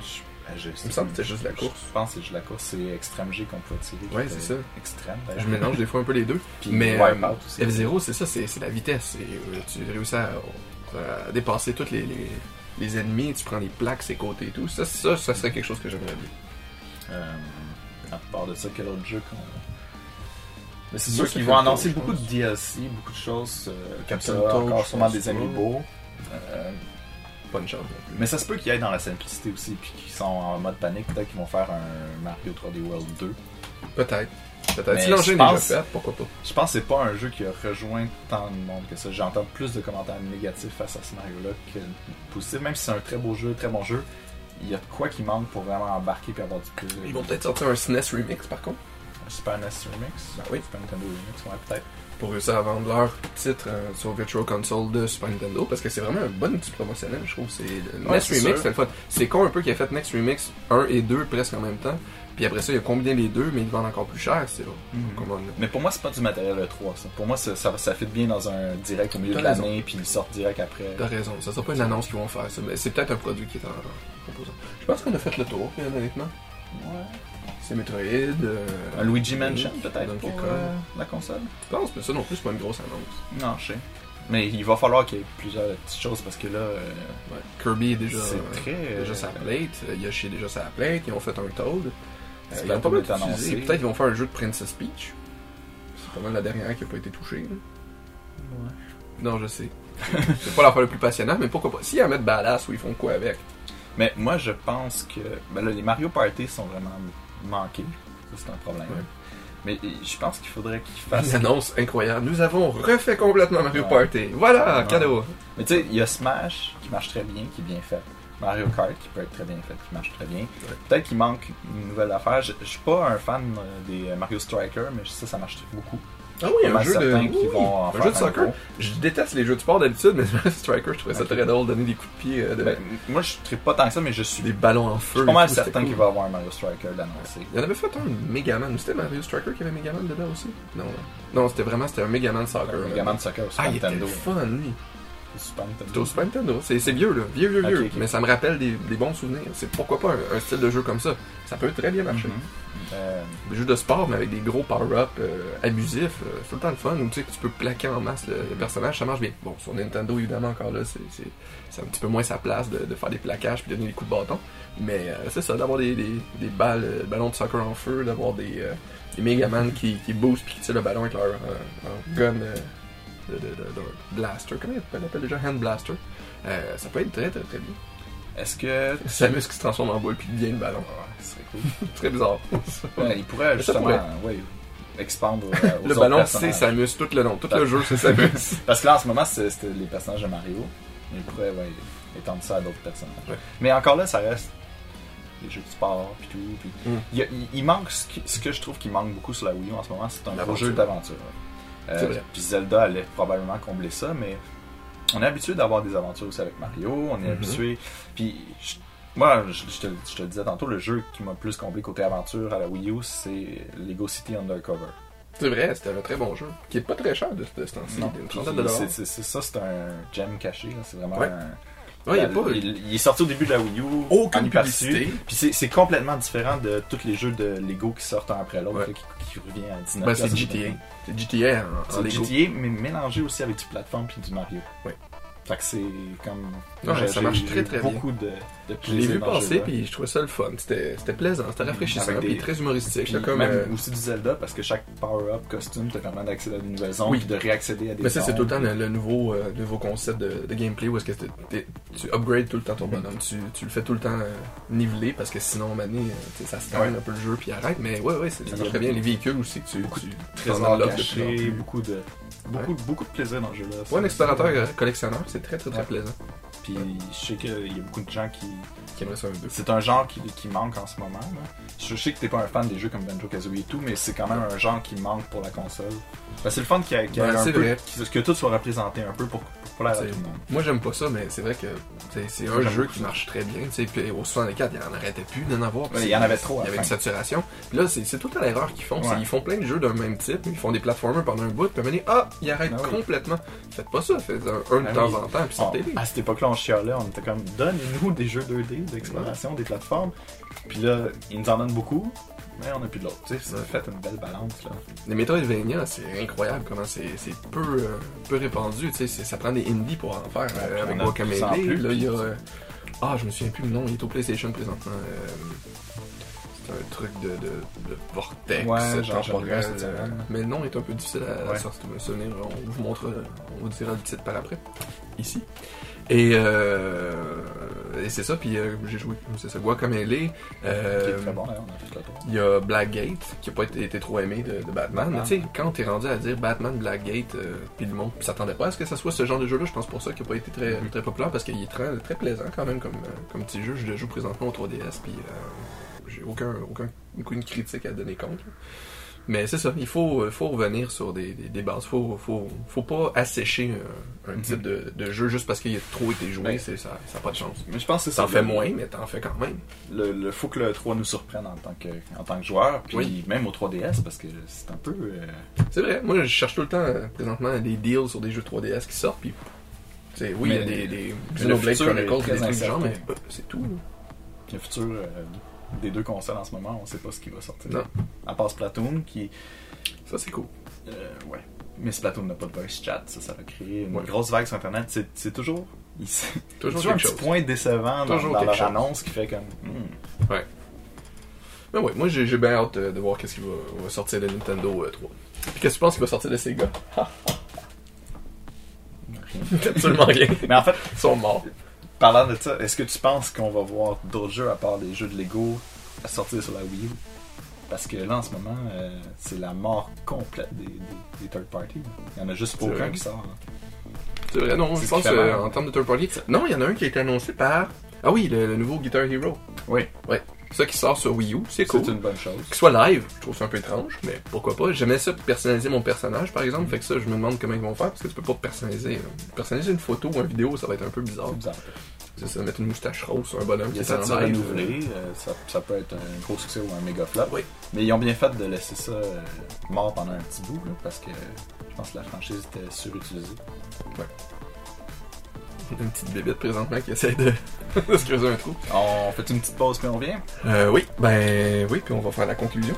Je- ben, je- Il me semble que c'était juste la course. Je pense que c'est juste la course, c'est Extreme G qu'on peut tirer. Ouais, c'est ça. Extrême, Je d'ailleurs. mélange des fois un peu les deux. Puis mais euh, aussi. F0, c'est ça, c'est la vitesse. C'est, euh, tu réussis à, à dépasser tous les, les, les ennemis, tu prends les plaques, ses côtés et tout. Ça, ça, ça serait quelque chose que j'aimerais bien. Euh, à part de ça, quel autre jeu qu'on. Mais c'est sûr qu'ils vont annoncer beaucoup de. DLC, beaucoup de choses euh, comme ça, Captain Toad, encore sûrement des amiibo. Euh, Pas une chance. non plus. mais ça se peut qu'ils aillent dans la simplicité aussi, puis qu'ils sont en mode panique. Peut-être qu'ils vont faire un Mario 3D World 2. Peut-être. Peut-être. Si fait, pourquoi pas. Je pense que c'est pas un jeu qui a rejoint tant de monde que ça. J'entends plus de commentaires négatifs face à ce Mario-là que positifs. Même si c'est un très beau jeu, très bon jeu, il y a de quoi qui manque pour vraiment embarquer et avoir du plaisir. Ils vont peut-être sortir un SNES Remix par contre, Un Super NES Remix? Ben oui. Super Nintendo Remix, ouais, peut-être. pour réussir à vendre leur titre euh, sur Virtual Console de Super Nintendo, parce que c'est vraiment un bon outil promotionnel, je trouve. C'est le Ouais, c'est Remix, c'est le fun. C'est con un peu qu'il a fait NES Remix 1 et 2 presque en même temps, puis après ça, il a combiné les deux, mais ils vendent encore plus cher. C'est comment Mais pour moi, c'est pas du matériel E3, ça. Pour moi, ça, ça, ça fit bien dans un direct au milieu de l'année, puis ils sortent direct après. T'as raison, ça sera pas une annonce qu'ils vont faire, ça, mais c'est peut-être un produit qui est en composant. Je pense qu'on a fait le tour, bien honnêtement. Ouais. C'est Metroid. Euh, Un Luigi Mansion, peut-être, pour euh, la console? Je pense, mais ça non plus, c'est pas une grosse annonce. Non, je sais. Mais il va falloir qu'il y ait plusieurs petites choses, parce que là, euh, Ouais. Kirby est déjà, c'est très... déjà sa plate, Yoshi est déjà sa plate, ils ont fait un Toad. Euh, C'est ils pas mal utilisé. Peut-être qu'ils vont faire un jeu de Princess Peach. c'est pas mal la dernière qui a pas été touchée. là. Non, je sais. c'est pas l'affaire le plus passionnant, mais pourquoi pas. S'ils en mettent badass ou ils font quoi avec Mais moi, je pense que ben là, les Mario Party sont vraiment manqués. Ça, c'est un problème. Ouais. Mais je pense qu'il faudrait qu'ils Une fassent. annonce incroyable. Nous avons refait complètement Mario Ouais. Party. Voilà, Ouais. cadeau. Mais tu sais, il y a Smash qui marche très bien, qui est bien fait. Mario Kart qui peut être très bien fait, qui marche très bien. Peut-être qu'il manque une nouvelle affaire. Je, je suis pas un fan euh, des Mario Striker, mais ça, ça marche beaucoup. Ah oui, un jeu de, oui, vont en un jeu de un soccer. Je déteste les jeux de sport d'habitude, mais Mario Striker, je trouvais ça très drôle de donner des coups de pied, euh, de, Ben, moi, je ne pas tant que ça, mais je suis des ballons en je feu. suis pas mal tout, certain qu'il va y avoir un Mario Striker d'annoncer. Il y en avait fait un Megaman. C'était Mario Striker qui avait Megaman dedans aussi? Non, non. Non, c'était vraiment c'était un Megaman Soccer. Le Megaman Soccer au Ah, Super il était Nintendo. fun, lui. Super Nintendo. Super Nintendo. C'est vieux, là. Vieux, vieux, vieux. Mais ça me rappelle des, des bons souvenirs. C'est pourquoi pas un, un style de jeu comme ça. Ça peut très bien marcher. Mhm. Euh, Des jeux de sport, mais avec des gros power-up euh, abusifs, euh, c'est tout le temps le fun. Ou tu sais que tu peux plaquer en masse le, le personnage, ça marche bien. Bon, sur Nintendo, évidemment, encore là, c'est- un petit peu moins sa place de, de faire des plaquages puis de donner des coups de bâton. Mais c'est ça, d'avoir des, des, des balles, ballons de soccer en feu, d'avoir des, des Megaman qui, qui boostent puis qui tirent le ballon avec leur, leur gun de, de, de- de blaster. Comment on appelle déjà Hand blaster. Euh, ça peut être très, très, très bien. Est-ce que. Samus qui se transforme en boule puis devient le ballon. Ouais, ce serait cool. très bizarre. Ouais, il pourrait justement pourrait. ouais, expandre euh, aux le ballon, c'est. Samus tout le long. Tout le jeu, c'est Samus. Parce que là, en ce moment, c'est- c'était les personnages de Mario. Mais il pourrait ouais, étendre ça à d'autres personnages. Mais encore là, ça reste des jeux de sport puis tout. Puis Mm. il, y a- il- il manque ce, qui- ce que je trouve qui manque beaucoup sur la Wii U en ce moment, c'est un gros jeu d'aventure. Euh, puis Zelda allait probablement combler ça, mais on est habitué d'avoir des aventures aussi avec Mario. On est Mhm. habitué. Puis je- moi, je, je te, je te le disais tantôt, le jeu qui m'a plus comblé côté aventure à la Wii U, c'est Lego City Undercover. C'est vrai, c'était un très bon jeu. Qui est pas très cher de, de ce temps-ci. C'est- ça, c'est un gem caché. C'est vraiment Ouais. un- Ouais, il y a la- pas il, il est sorti au début de la Wii U. aucune publicité. Puis c'est- complètement différent de tous les jeux de Lego qui sortent un après l'autre, Ouais. qui, qui revient à 19 Ben, c'est. GTA. C'est GTA en, en C'est Lego. GTA, mais mélangé aussi avec du plateforme puis du Mario. Ouais. Fait que c'est comme. J'ai- ça marche très, très bien. beaucoup de, de Je l'ai vu passer, puis je trouvais ça le fun. C'était c'était plaisant, c'était rafraîchissant, Avec puis des- très humoristique. Puis C'était comme. même euh, aussi du Zelda parce que chaque power-up costume te permet d'accéder à des nouvelles zones Oui. puis de réaccéder à des Mais ça, c'est tout le temps le, le nouveau, euh, nouveau concept de, de gameplay où est-ce que tu upgrades tout le temps ton bonhomme. Tu, tu le fais tout le temps euh, niveler parce que sinon, mané, euh, ça se Ouais. un peu le jeu puis arrête. Mais ouais, ouais, c'est- ça marche très bien. Les véhicules aussi, tu, beaucoup tu de beaucoup de, beaucoup, beaucoup de plaisir dans le jeu-là. Ouais, un explorateur euh, collectionneur, c'est très très très Ouais. plaisant. Puis je sais qu'il y a beaucoup de gens qui. Qui aimerait ça un peu. C'est un genre qui, qui manque en ce moment. là. Je sais que t'es pas un fan des jeux comme Banjo Kazooie et tout, mais c'est quand même un genre qui manque pour la console. Que c'est le fun qu'il y y ait Ouais, un peu, vrai. qu'il- que tout soit représenté un peu pour, pour plaire à tout C'est- le monde. Moi j'aime pas ça, mais c'est vrai que c'est- un j'aime jeu qui ça. marche très bien. tu sais, Puis au 64, il en arrêtait plus d'en avoir. puis Ouais, il y en avait trop Il y avait une saturation. Puis là, c'est c'est tout le temps l'erreur qu'ils font. Ouais. Ils font plein de jeux d'un même type. Ils font des platformers pendant un bout. Puis donné, ah, ils arrêtent Ah oui. complètement. Faites pas ça. Faites un, un de Ah temps oui. en temps. Puis On- sortez-les. à cette époque-là, on chialait, on était comme donnez-nous des jeux 2D, d'exploration, des plateformes. Puis là, ils nous en donnent beaucoup, mais on n'a plus de l'autre. Tu sais, ça fait une belle balance. là. Les Metroidvania, c'est incroyable comment c'est peu, euh, peu répandu. tu sais, c'est- Ça prend des indies pour en faire. euh, avec a là, il y a. euh, Ah, je me souviens plus le nom. Il est au PlayStation présentement. C'est un truc de, de, de vortex Ouais, genre, mais le nom est un peu difficile à, à Ouais. sortir, me souvenir. On vous montre, on vous dira le titre par après. Ici. Et, euh, et c'est ça, puis euh, j'ai joué, c'est ça, Guacamelee. Euh, Qui est très bon d'ailleurs, il y a Blackgate, qui a pas été, été trop aimé de, de Batman. Mais tu sais, quand t'es rendu à dire Batman, Blackgate, euh, puis le monde s'attendait pas à ce que ça soit ce genre de jeu-là, je pense pour ça qu'il a pas été très, Mhm. très populaire, parce qu'il est très, très plaisant quand même comme, euh, comme petit jeu. Je le joue présentement au 3DS, puis euh, j'ai aucun, aucun, aucune critique à donner contre. là. Mais c'est ça, il faut, faut revenir sur des, des, des bases. Faut, faut, faut pas assécher un, un Mhm. type de, de jeu juste parce qu'il a trop été joué, Ben, ça n'a pas de chance. Mais je pense que T'en fais moins, mais t'en fais quand même. Le, le- faut que le 3 nous surprenne en tant que, en tant que joueur, puis Oui. même au 3DS, parce que c'est un peu. euh, C'est vrai, moi je cherche tout le temps euh, présentement des deals sur des jeux 3DS qui sortent, puis oui, il y a des, des Xenoblade Chronicles, des trucs du genre, mais euh, c'est tout. là. le futur euh, des deux consoles en ce moment, on sait pas ce qui va sortir. Non. À part Splatoon, qui. Ça c'est cool. euh, ouais. Mais Splatoon n'a pas de voice chat, ça, ça va créer une Ouais. grosse vague sur Internet. C'est toujours. il- Toujours toujours un petit chose. point décevant dans, Toujours dans quelque leur chose. annonce qui fait comme. hmm. Mais ouais, moi j'ai bien hâte euh, de voir qu'est-ce qui va, va sortir de Nintendo euh, 3. Puis qu'est-ce que tu penses qu'il va sortir de Sega? Rien. Absolument rien. Mais en fait, Ils sont morts. Parlant de ça, est-ce que tu penses qu'on va voir d'autres jeux à part les jeux de Lego à sortir sur la Wii U? Parce que là, en ce moment, euh, c'est la mort complète des, des- des third parties. Il y en a juste aucun vrai. qui sort. C'est vrai, non, je pense euh, en termes de third party. Non, il y en a un qui a été annoncé par. Ah oui, le, le nouveau Guitar Hero. Oui, Ça qui sort sur Wii U, c'est cool. c'est une bonne chose. Qu'il soit live, je trouve ça un peu étrange, mais pourquoi pas. J'aimais ça personnaliser mon personnage, par exemple. Fait que ça, je me demande comment ils vont faire, parce que tu peux pas personnaliser. euh, Personnaliser une photo ou une vidéo, ça va être un peu bizarre. Bizarre. C'est ça, mettre une moustache rose sur un bonhomme qui est en live. renouveler, euh, ça, ça peut être un gros succès ou un méga flop. Oui. Mais ils ont bien fait de laisser ça euh, mort pendant un petit bout, là, parce que je pense que la franchise était surutilisée. Une petite bébête présentement qui essaie de, de se creuser un trou. On fait une petite pause puis on revient? Euh, oui, ben oui, puis on va faire la conclusion.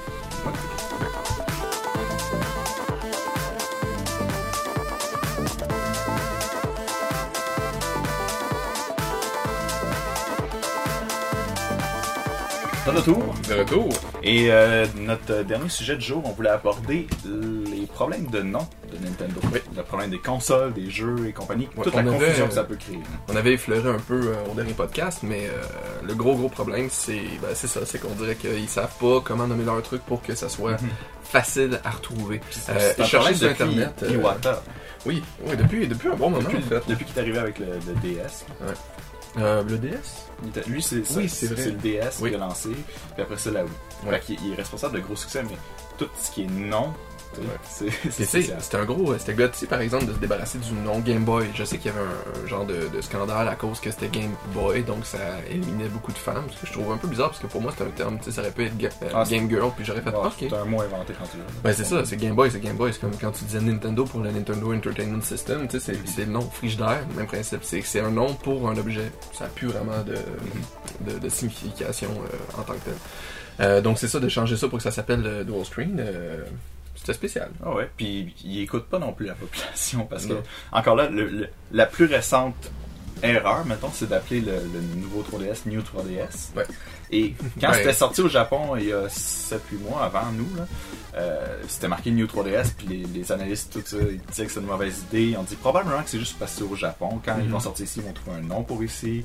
De retour. De retour. Et euh, notre dernier sujet du jour, on voulait aborder les problèmes de nom de Nintendo. Oui. Le problème des consoles, des jeux et compagnie. Ouais, toute la avait, confusion euh, que ça peut créer. On avait effleuré un peu euh, au dernier podcast, mais euh, le gros gros problème, c'est ben, c'est ça, c'est qu'on dirait qu'ils savent pas comment nommer leur truc pour que ça soit Mhm. facile à retrouver. Euh, un chercher sur Internet. euh, Iwata. oui, oui, depuis, depuis un bon moment Depuis, en fait. depuis qu'il est arrivé avec le, le DS. Euh, le DS lui, c'est Oui, c'est- le DS Oui. qui a lancé. Puis après ça, la Wii. Ouais. Fait qu'il- il est responsable de gros succès, mais tout ce qui est non, Ouais. c'est un gros. C'était gutsy, par exemple, de se débarrasser du nom Game Boy. Je sais qu'il y avait un, un genre de, de scandale à cause que c'était Game Boy, donc ça éliminait beaucoup de femmes. Ce que je trouve un peu bizarre parce que pour moi, c'était un terme, tu sais, ça aurait pu être Ga- euh, Ah, Game Girl, puis j'aurais fait OK. C'est un mot inventé quand tu l'as. Ben c'est ça, c'est Game Boy, c'est Game Boy. C'est comme quand tu disais Nintendo pour le Nintendo Entertainment System, tu sais, c'est- le nom frigidaire, même principe. C'est c'est un nom pour un objet. Ça n'a plus vraiment de, de, de signification euh, en tant que tel. Euh, donc c'est ça, de changer ça pour que ça s'appelle euh, Dual Screen. euh, C'était spécial. Ah ouais, puis il écoute pas non plus la population parce que, Non. encore là, le- le- la plus récente erreur, mettons, c'est d'appeler le, le nouveau 3DS New 3DS. Ouais. Et quand Ouais. c'était sorti au Japon il y a 7-8 mois avant nous, là, euh, c'était marqué New 3DS, puis les, les analystes, tout ça, ils disaient que c'est une mauvaise idée. On dit probablement que c'est juste c'est au Japon. Quand ils Mhm. vont sortir ici, ils vont trouver un nom pour ici.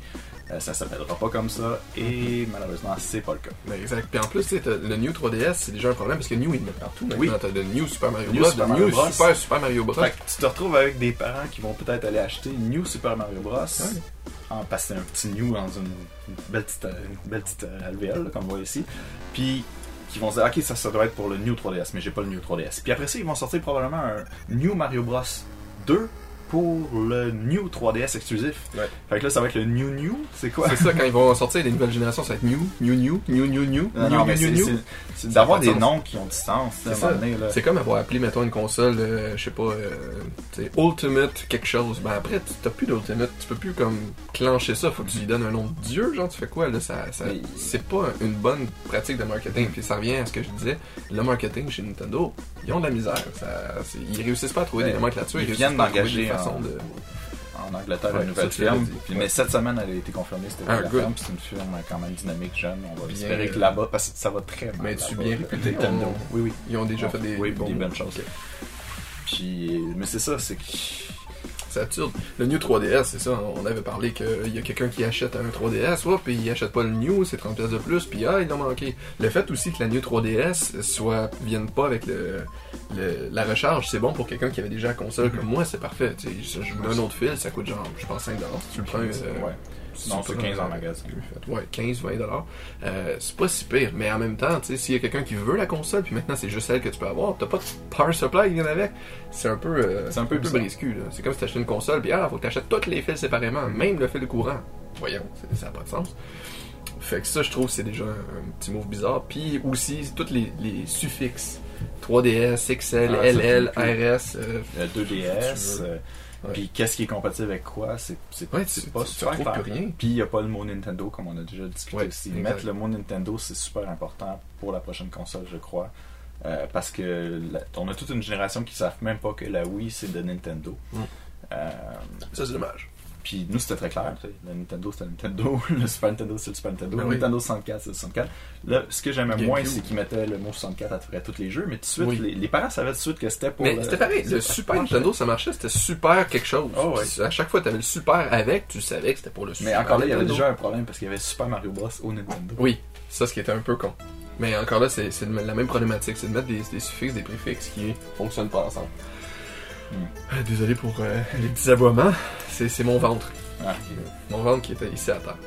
Euh, ça s'appellera pas comme ça. Et malheureusement, c'est pas le cas. Ben, exact. Puis en plus, le New 3DS, c'est déjà un problème parce que New, il met partout. Maintenant, Oui. t'as le New Super Mario New Bros, Super le Mario New Bros. Super Super Mario Bros. Fait que tu te retrouves avec des parents qui vont peut-être aller acheter New Super Mario Bros. En passant un petit New dans une, belle petite, euh, une belle petite euh, alvéole, là, comme on voit ici. Puis qui vont se dire, ok, ça, ça doit être pour le New 3DS, mais j'ai pas le New 3DS. Puis après ça, ils vont sortir probablement un New Mario Bros 2 pour le New 3DS exclusif. Ouais. Fait que là, ça va être le New New, c'est quoi? C'est ça, quand ils vont sortir les nouvelles générations, ça va être New, New, New, New, New, New, Non, New, non, New, New. c'est- d'avoir des sens. noms qui ont du sens. à un C'est moment ça. donné, là. C'est comme avoir appelé, mettons, une console, euh, je sais pas, euh, Ultimate quelque chose. Ben après, tu t'as plus d'Ultimate, tu peux plus comme clencher ça, faut que tu lui donnes un nom de Dieu, genre, tu fais quoi, là, ça, ça- Mais- c'est pas une bonne pratique de marketing. Puis ça revient à ce que je disais, le marketing chez Nintendo, ils ont de la misère. Ça, c'est- ils réussissent pas à trouver Ouais. des là-dessus. Ils réussissent viennent d'engager de... en Angleterre Ouais, une nouvelle tu firme. dit. Puis, Ouais. Mais cette semaine, elle a été confirmée, c'était Ah, la firme. C'est une firme quand même dynamique, jeune. On va Bien, espérer que euh, là-bas, parce que ça va très mal. Mais là-bas, bien réputé? Nintendo. On- Oui, oui. Ils ont déjà On- fait des, oui, des bonnes choses. Puis, mais c'est ça, c'est que. C'est absurde. Le New 3DS, c'est ça. On avait parlé qu'il y a quelqu'un qui achète un 3DS, ouais, puis il achète pas le New, c'est 30$ pièces de plus, puis ah, il a manqué. Le fait aussi que la New 3DS soit, vienne pas avec le, le- la recharge, c'est bon pour quelqu'un qui avait déjà la console comme moi, c'est parfait. Je mets un autre fil, ça coûte genre, je pense 5$. Si tu le prends, euh, ouais. Sinon, c'est 15 en magasin. Ouais, 15, 20 dollars. Euh, c'est pas si pire, mais en même temps, tu sais, s'il y a quelqu'un qui veut la console, puis maintenant c'est juste celle que tu peux avoir, t'as pas de power supply qui vient avec, c'est un peu, euh, C'est un peu. C'est comme si t'achetais une console, puis ah, faut que t'achètes tous les fils séparément, même le fil courant. Voyons, ça n'a pas de sens. Fait que ça, je trouve, c'est déjà un, petit move bizarre. Puis aussi, tous les, les suffixes. 3DS, XL, Ah, LL. RS. euh, Le 2DS. Puis, qu'est-ce qui est compatible avec quoi C'est pas tu super clair. Puis, il n'y a pas le mot Nintendo, comme on a déjà discuté Ouais, aussi. Mettre le mot Nintendo, c'est super important pour la prochaine console, je crois. Euh, parce que la- on a toute une génération qui ne savent même pas que la Wii, c'est de Nintendo. Mm. Euh, Ça, c'est dommage. Puis nous, c'était très clair. tu Le Nintendo, c'était le Nintendo. Le Super Nintendo, c'est le Super Nintendo. Ben le oui. Nintendo 64, c'est le 64. Là, ce que j'aimais moins, c'est qu'ils mettaient le mot 64 à peu près tous les jeux. Mais tout de suite, Oui. les, les parents savaient tout de suite que c'était pour. Mais le- c'était pareil, le Super. Nintendo ça marchait, c'était super quelque chose. Oh, ouais. À chaque fois que t'avais le Super avec, tu savais que c'était pour le Mais Super encore là, il y avait déjà un problème parce qu'il y avait Super Mario Bros. au Nintendo. Oui, ça ce qui était un peu con. Mais encore là, c'est c'est la même problématique, c'est de mettre des, des suffixes, des préfixes qui fonctionnent pas ensemble. Hmm. Euh, Désolé pour euh, les petits aboiements, c'est mon ventre. Ah. Mon ventre qui était ici à terre.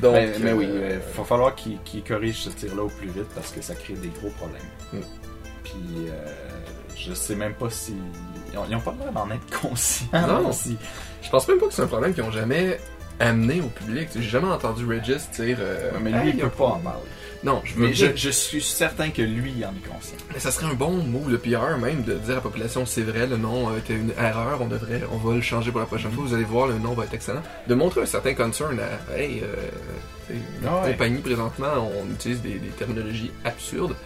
Donc, mais, mais oui, euh, il va falloir qu'ils qu'ils corrigent ce tir-là au plus vite parce que ça crée des gros problèmes. Mm. Puis, euh, je sais même pas si. Ils ont, ils ont pas l'air d'en être conscients. Non. si- je pense même pas que c'est un problème qu'ils ont jamais amené au public. J'ai jamais entendu Regis dire. euh, Mais lui, Hey, il peut pas en parler. Non, je veux Mais je, je suis certain que lui, il en est conscient. Mais ça serait un bon move de PR même de dire à la population c'est vrai, le nom a été une erreur, on devrait, on va le changer pour la prochaine fois, vous allez voir, le nom va être excellent. De montrer un certain concern à hey, euh, Ah ouais. compagnie présentement, on utilise des, des terminologies absurdes.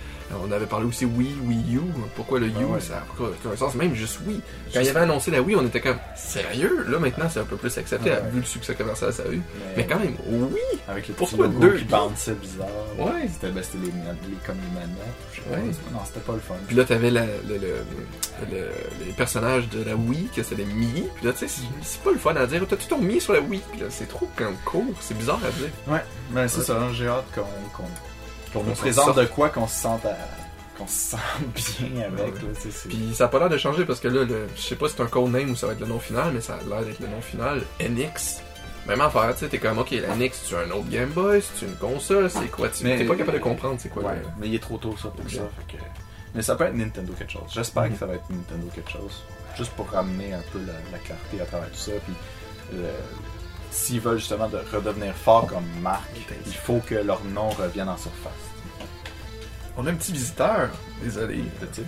On avait parlé aussi Wii, Wii U. Pourquoi le U Ah ouais. Ça n'a aucun sens. Même juste Wii. Quand il avait annoncé la Wii, on était comme sérieux? Là maintenant, c'est un peu plus accepté Ah ouais. vu le succès commercial ça a eu. Mais quand même, oui. Avec le petit Pourquoi deux qui bounçait bizarre. Ouais. C'était ben, les, les, comme les manettes. Ouais. Non, c'était pas le fun. Puis là, t'avais la, le, le, le- les personnages de la Wii, que c'était des Mii. Puis là, tu sais, c'est- pas le fun à dire. T'as-tu ton Mii sur la Wii? Puis là, c'est trop comme court. C'est bizarre à dire. Ouais, mais c'est ça, j'ai hâte qu'on qu'on qu'on nous s'en présente sorte. de quoi qu'on se sente à- qu'on se sente bien avec. Ouais. Là, Puis ça a pas l'air de changer parce que là, le, je sais pas si c'est un codename ou ça va être le nom final, mais ça a l'air d'être le nom final. NX. Même affaire, tu sais, t'es comme, ok, la NX, c'est un autre Game Boy, c'est une console, c'est quoi? Tu Mais- t'es pas capable de comprendre c'est quoi ouais, le- mais il est trop tôt ça pour ça. fait que- Mais ça peut être Nintendo quelque chose. J'espère Mhm. que ça va être Nintendo quelque chose. Juste pour ramener un peu la, la clarté à travers tout ça. Puis euh, s'ils veulent justement de redevenir forts comme marque, il faut que leur nom revienne en surface. On a un petit visiteur. Désolé. Petite.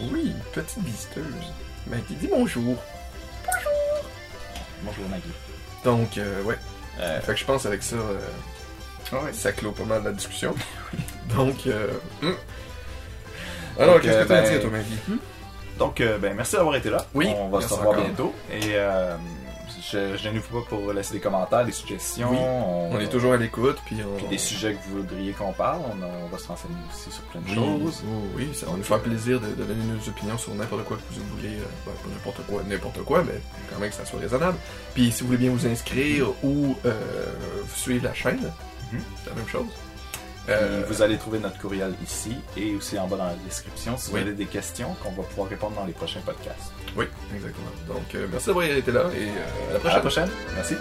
Oui, petite visiteuse. Mais qui dit bonjour. Bonjour Maggie. Donc, euh, ouais. Euh, Fait que je pense avec ça, euh, ouais. ça clôt pas mal la discussion. Donc, euh, hmm. Alors, Donc, qu'est-ce que tu as à ben, dire, toi, Maggie? Donc, euh, ben, merci d'avoir été là. Oui, On va se revoir encore. bientôt. Et euh, je, je n'oublie pas pour laisser des commentaires, des suggestions. Oui, On est toujours à l'écoute, puis on... Puis des sujets que vous voudriez qu'on parle. On, va se renseigner aussi sur plein de Oui, choses. oui, oui, ça va nous faire plaisir de, de donner nos opinions sur n'importe quoi que vous voulez. euh, ben, pas n'importe quoi, n'importe quoi, mais quand même que ça soit raisonnable. Puis si vous voulez bien vous inscrire ou euh, suivre la chaîne, Mhm. c'est la même chose. Euh, vous allez trouver notre courriel ici et aussi en bas dans la description si Oui. vous avez des questions qu'on va pouvoir répondre dans les prochains podcasts. Oui, exactement. Donc, euh, merci d'avoir été là et euh, à la À la prochaine. Merci.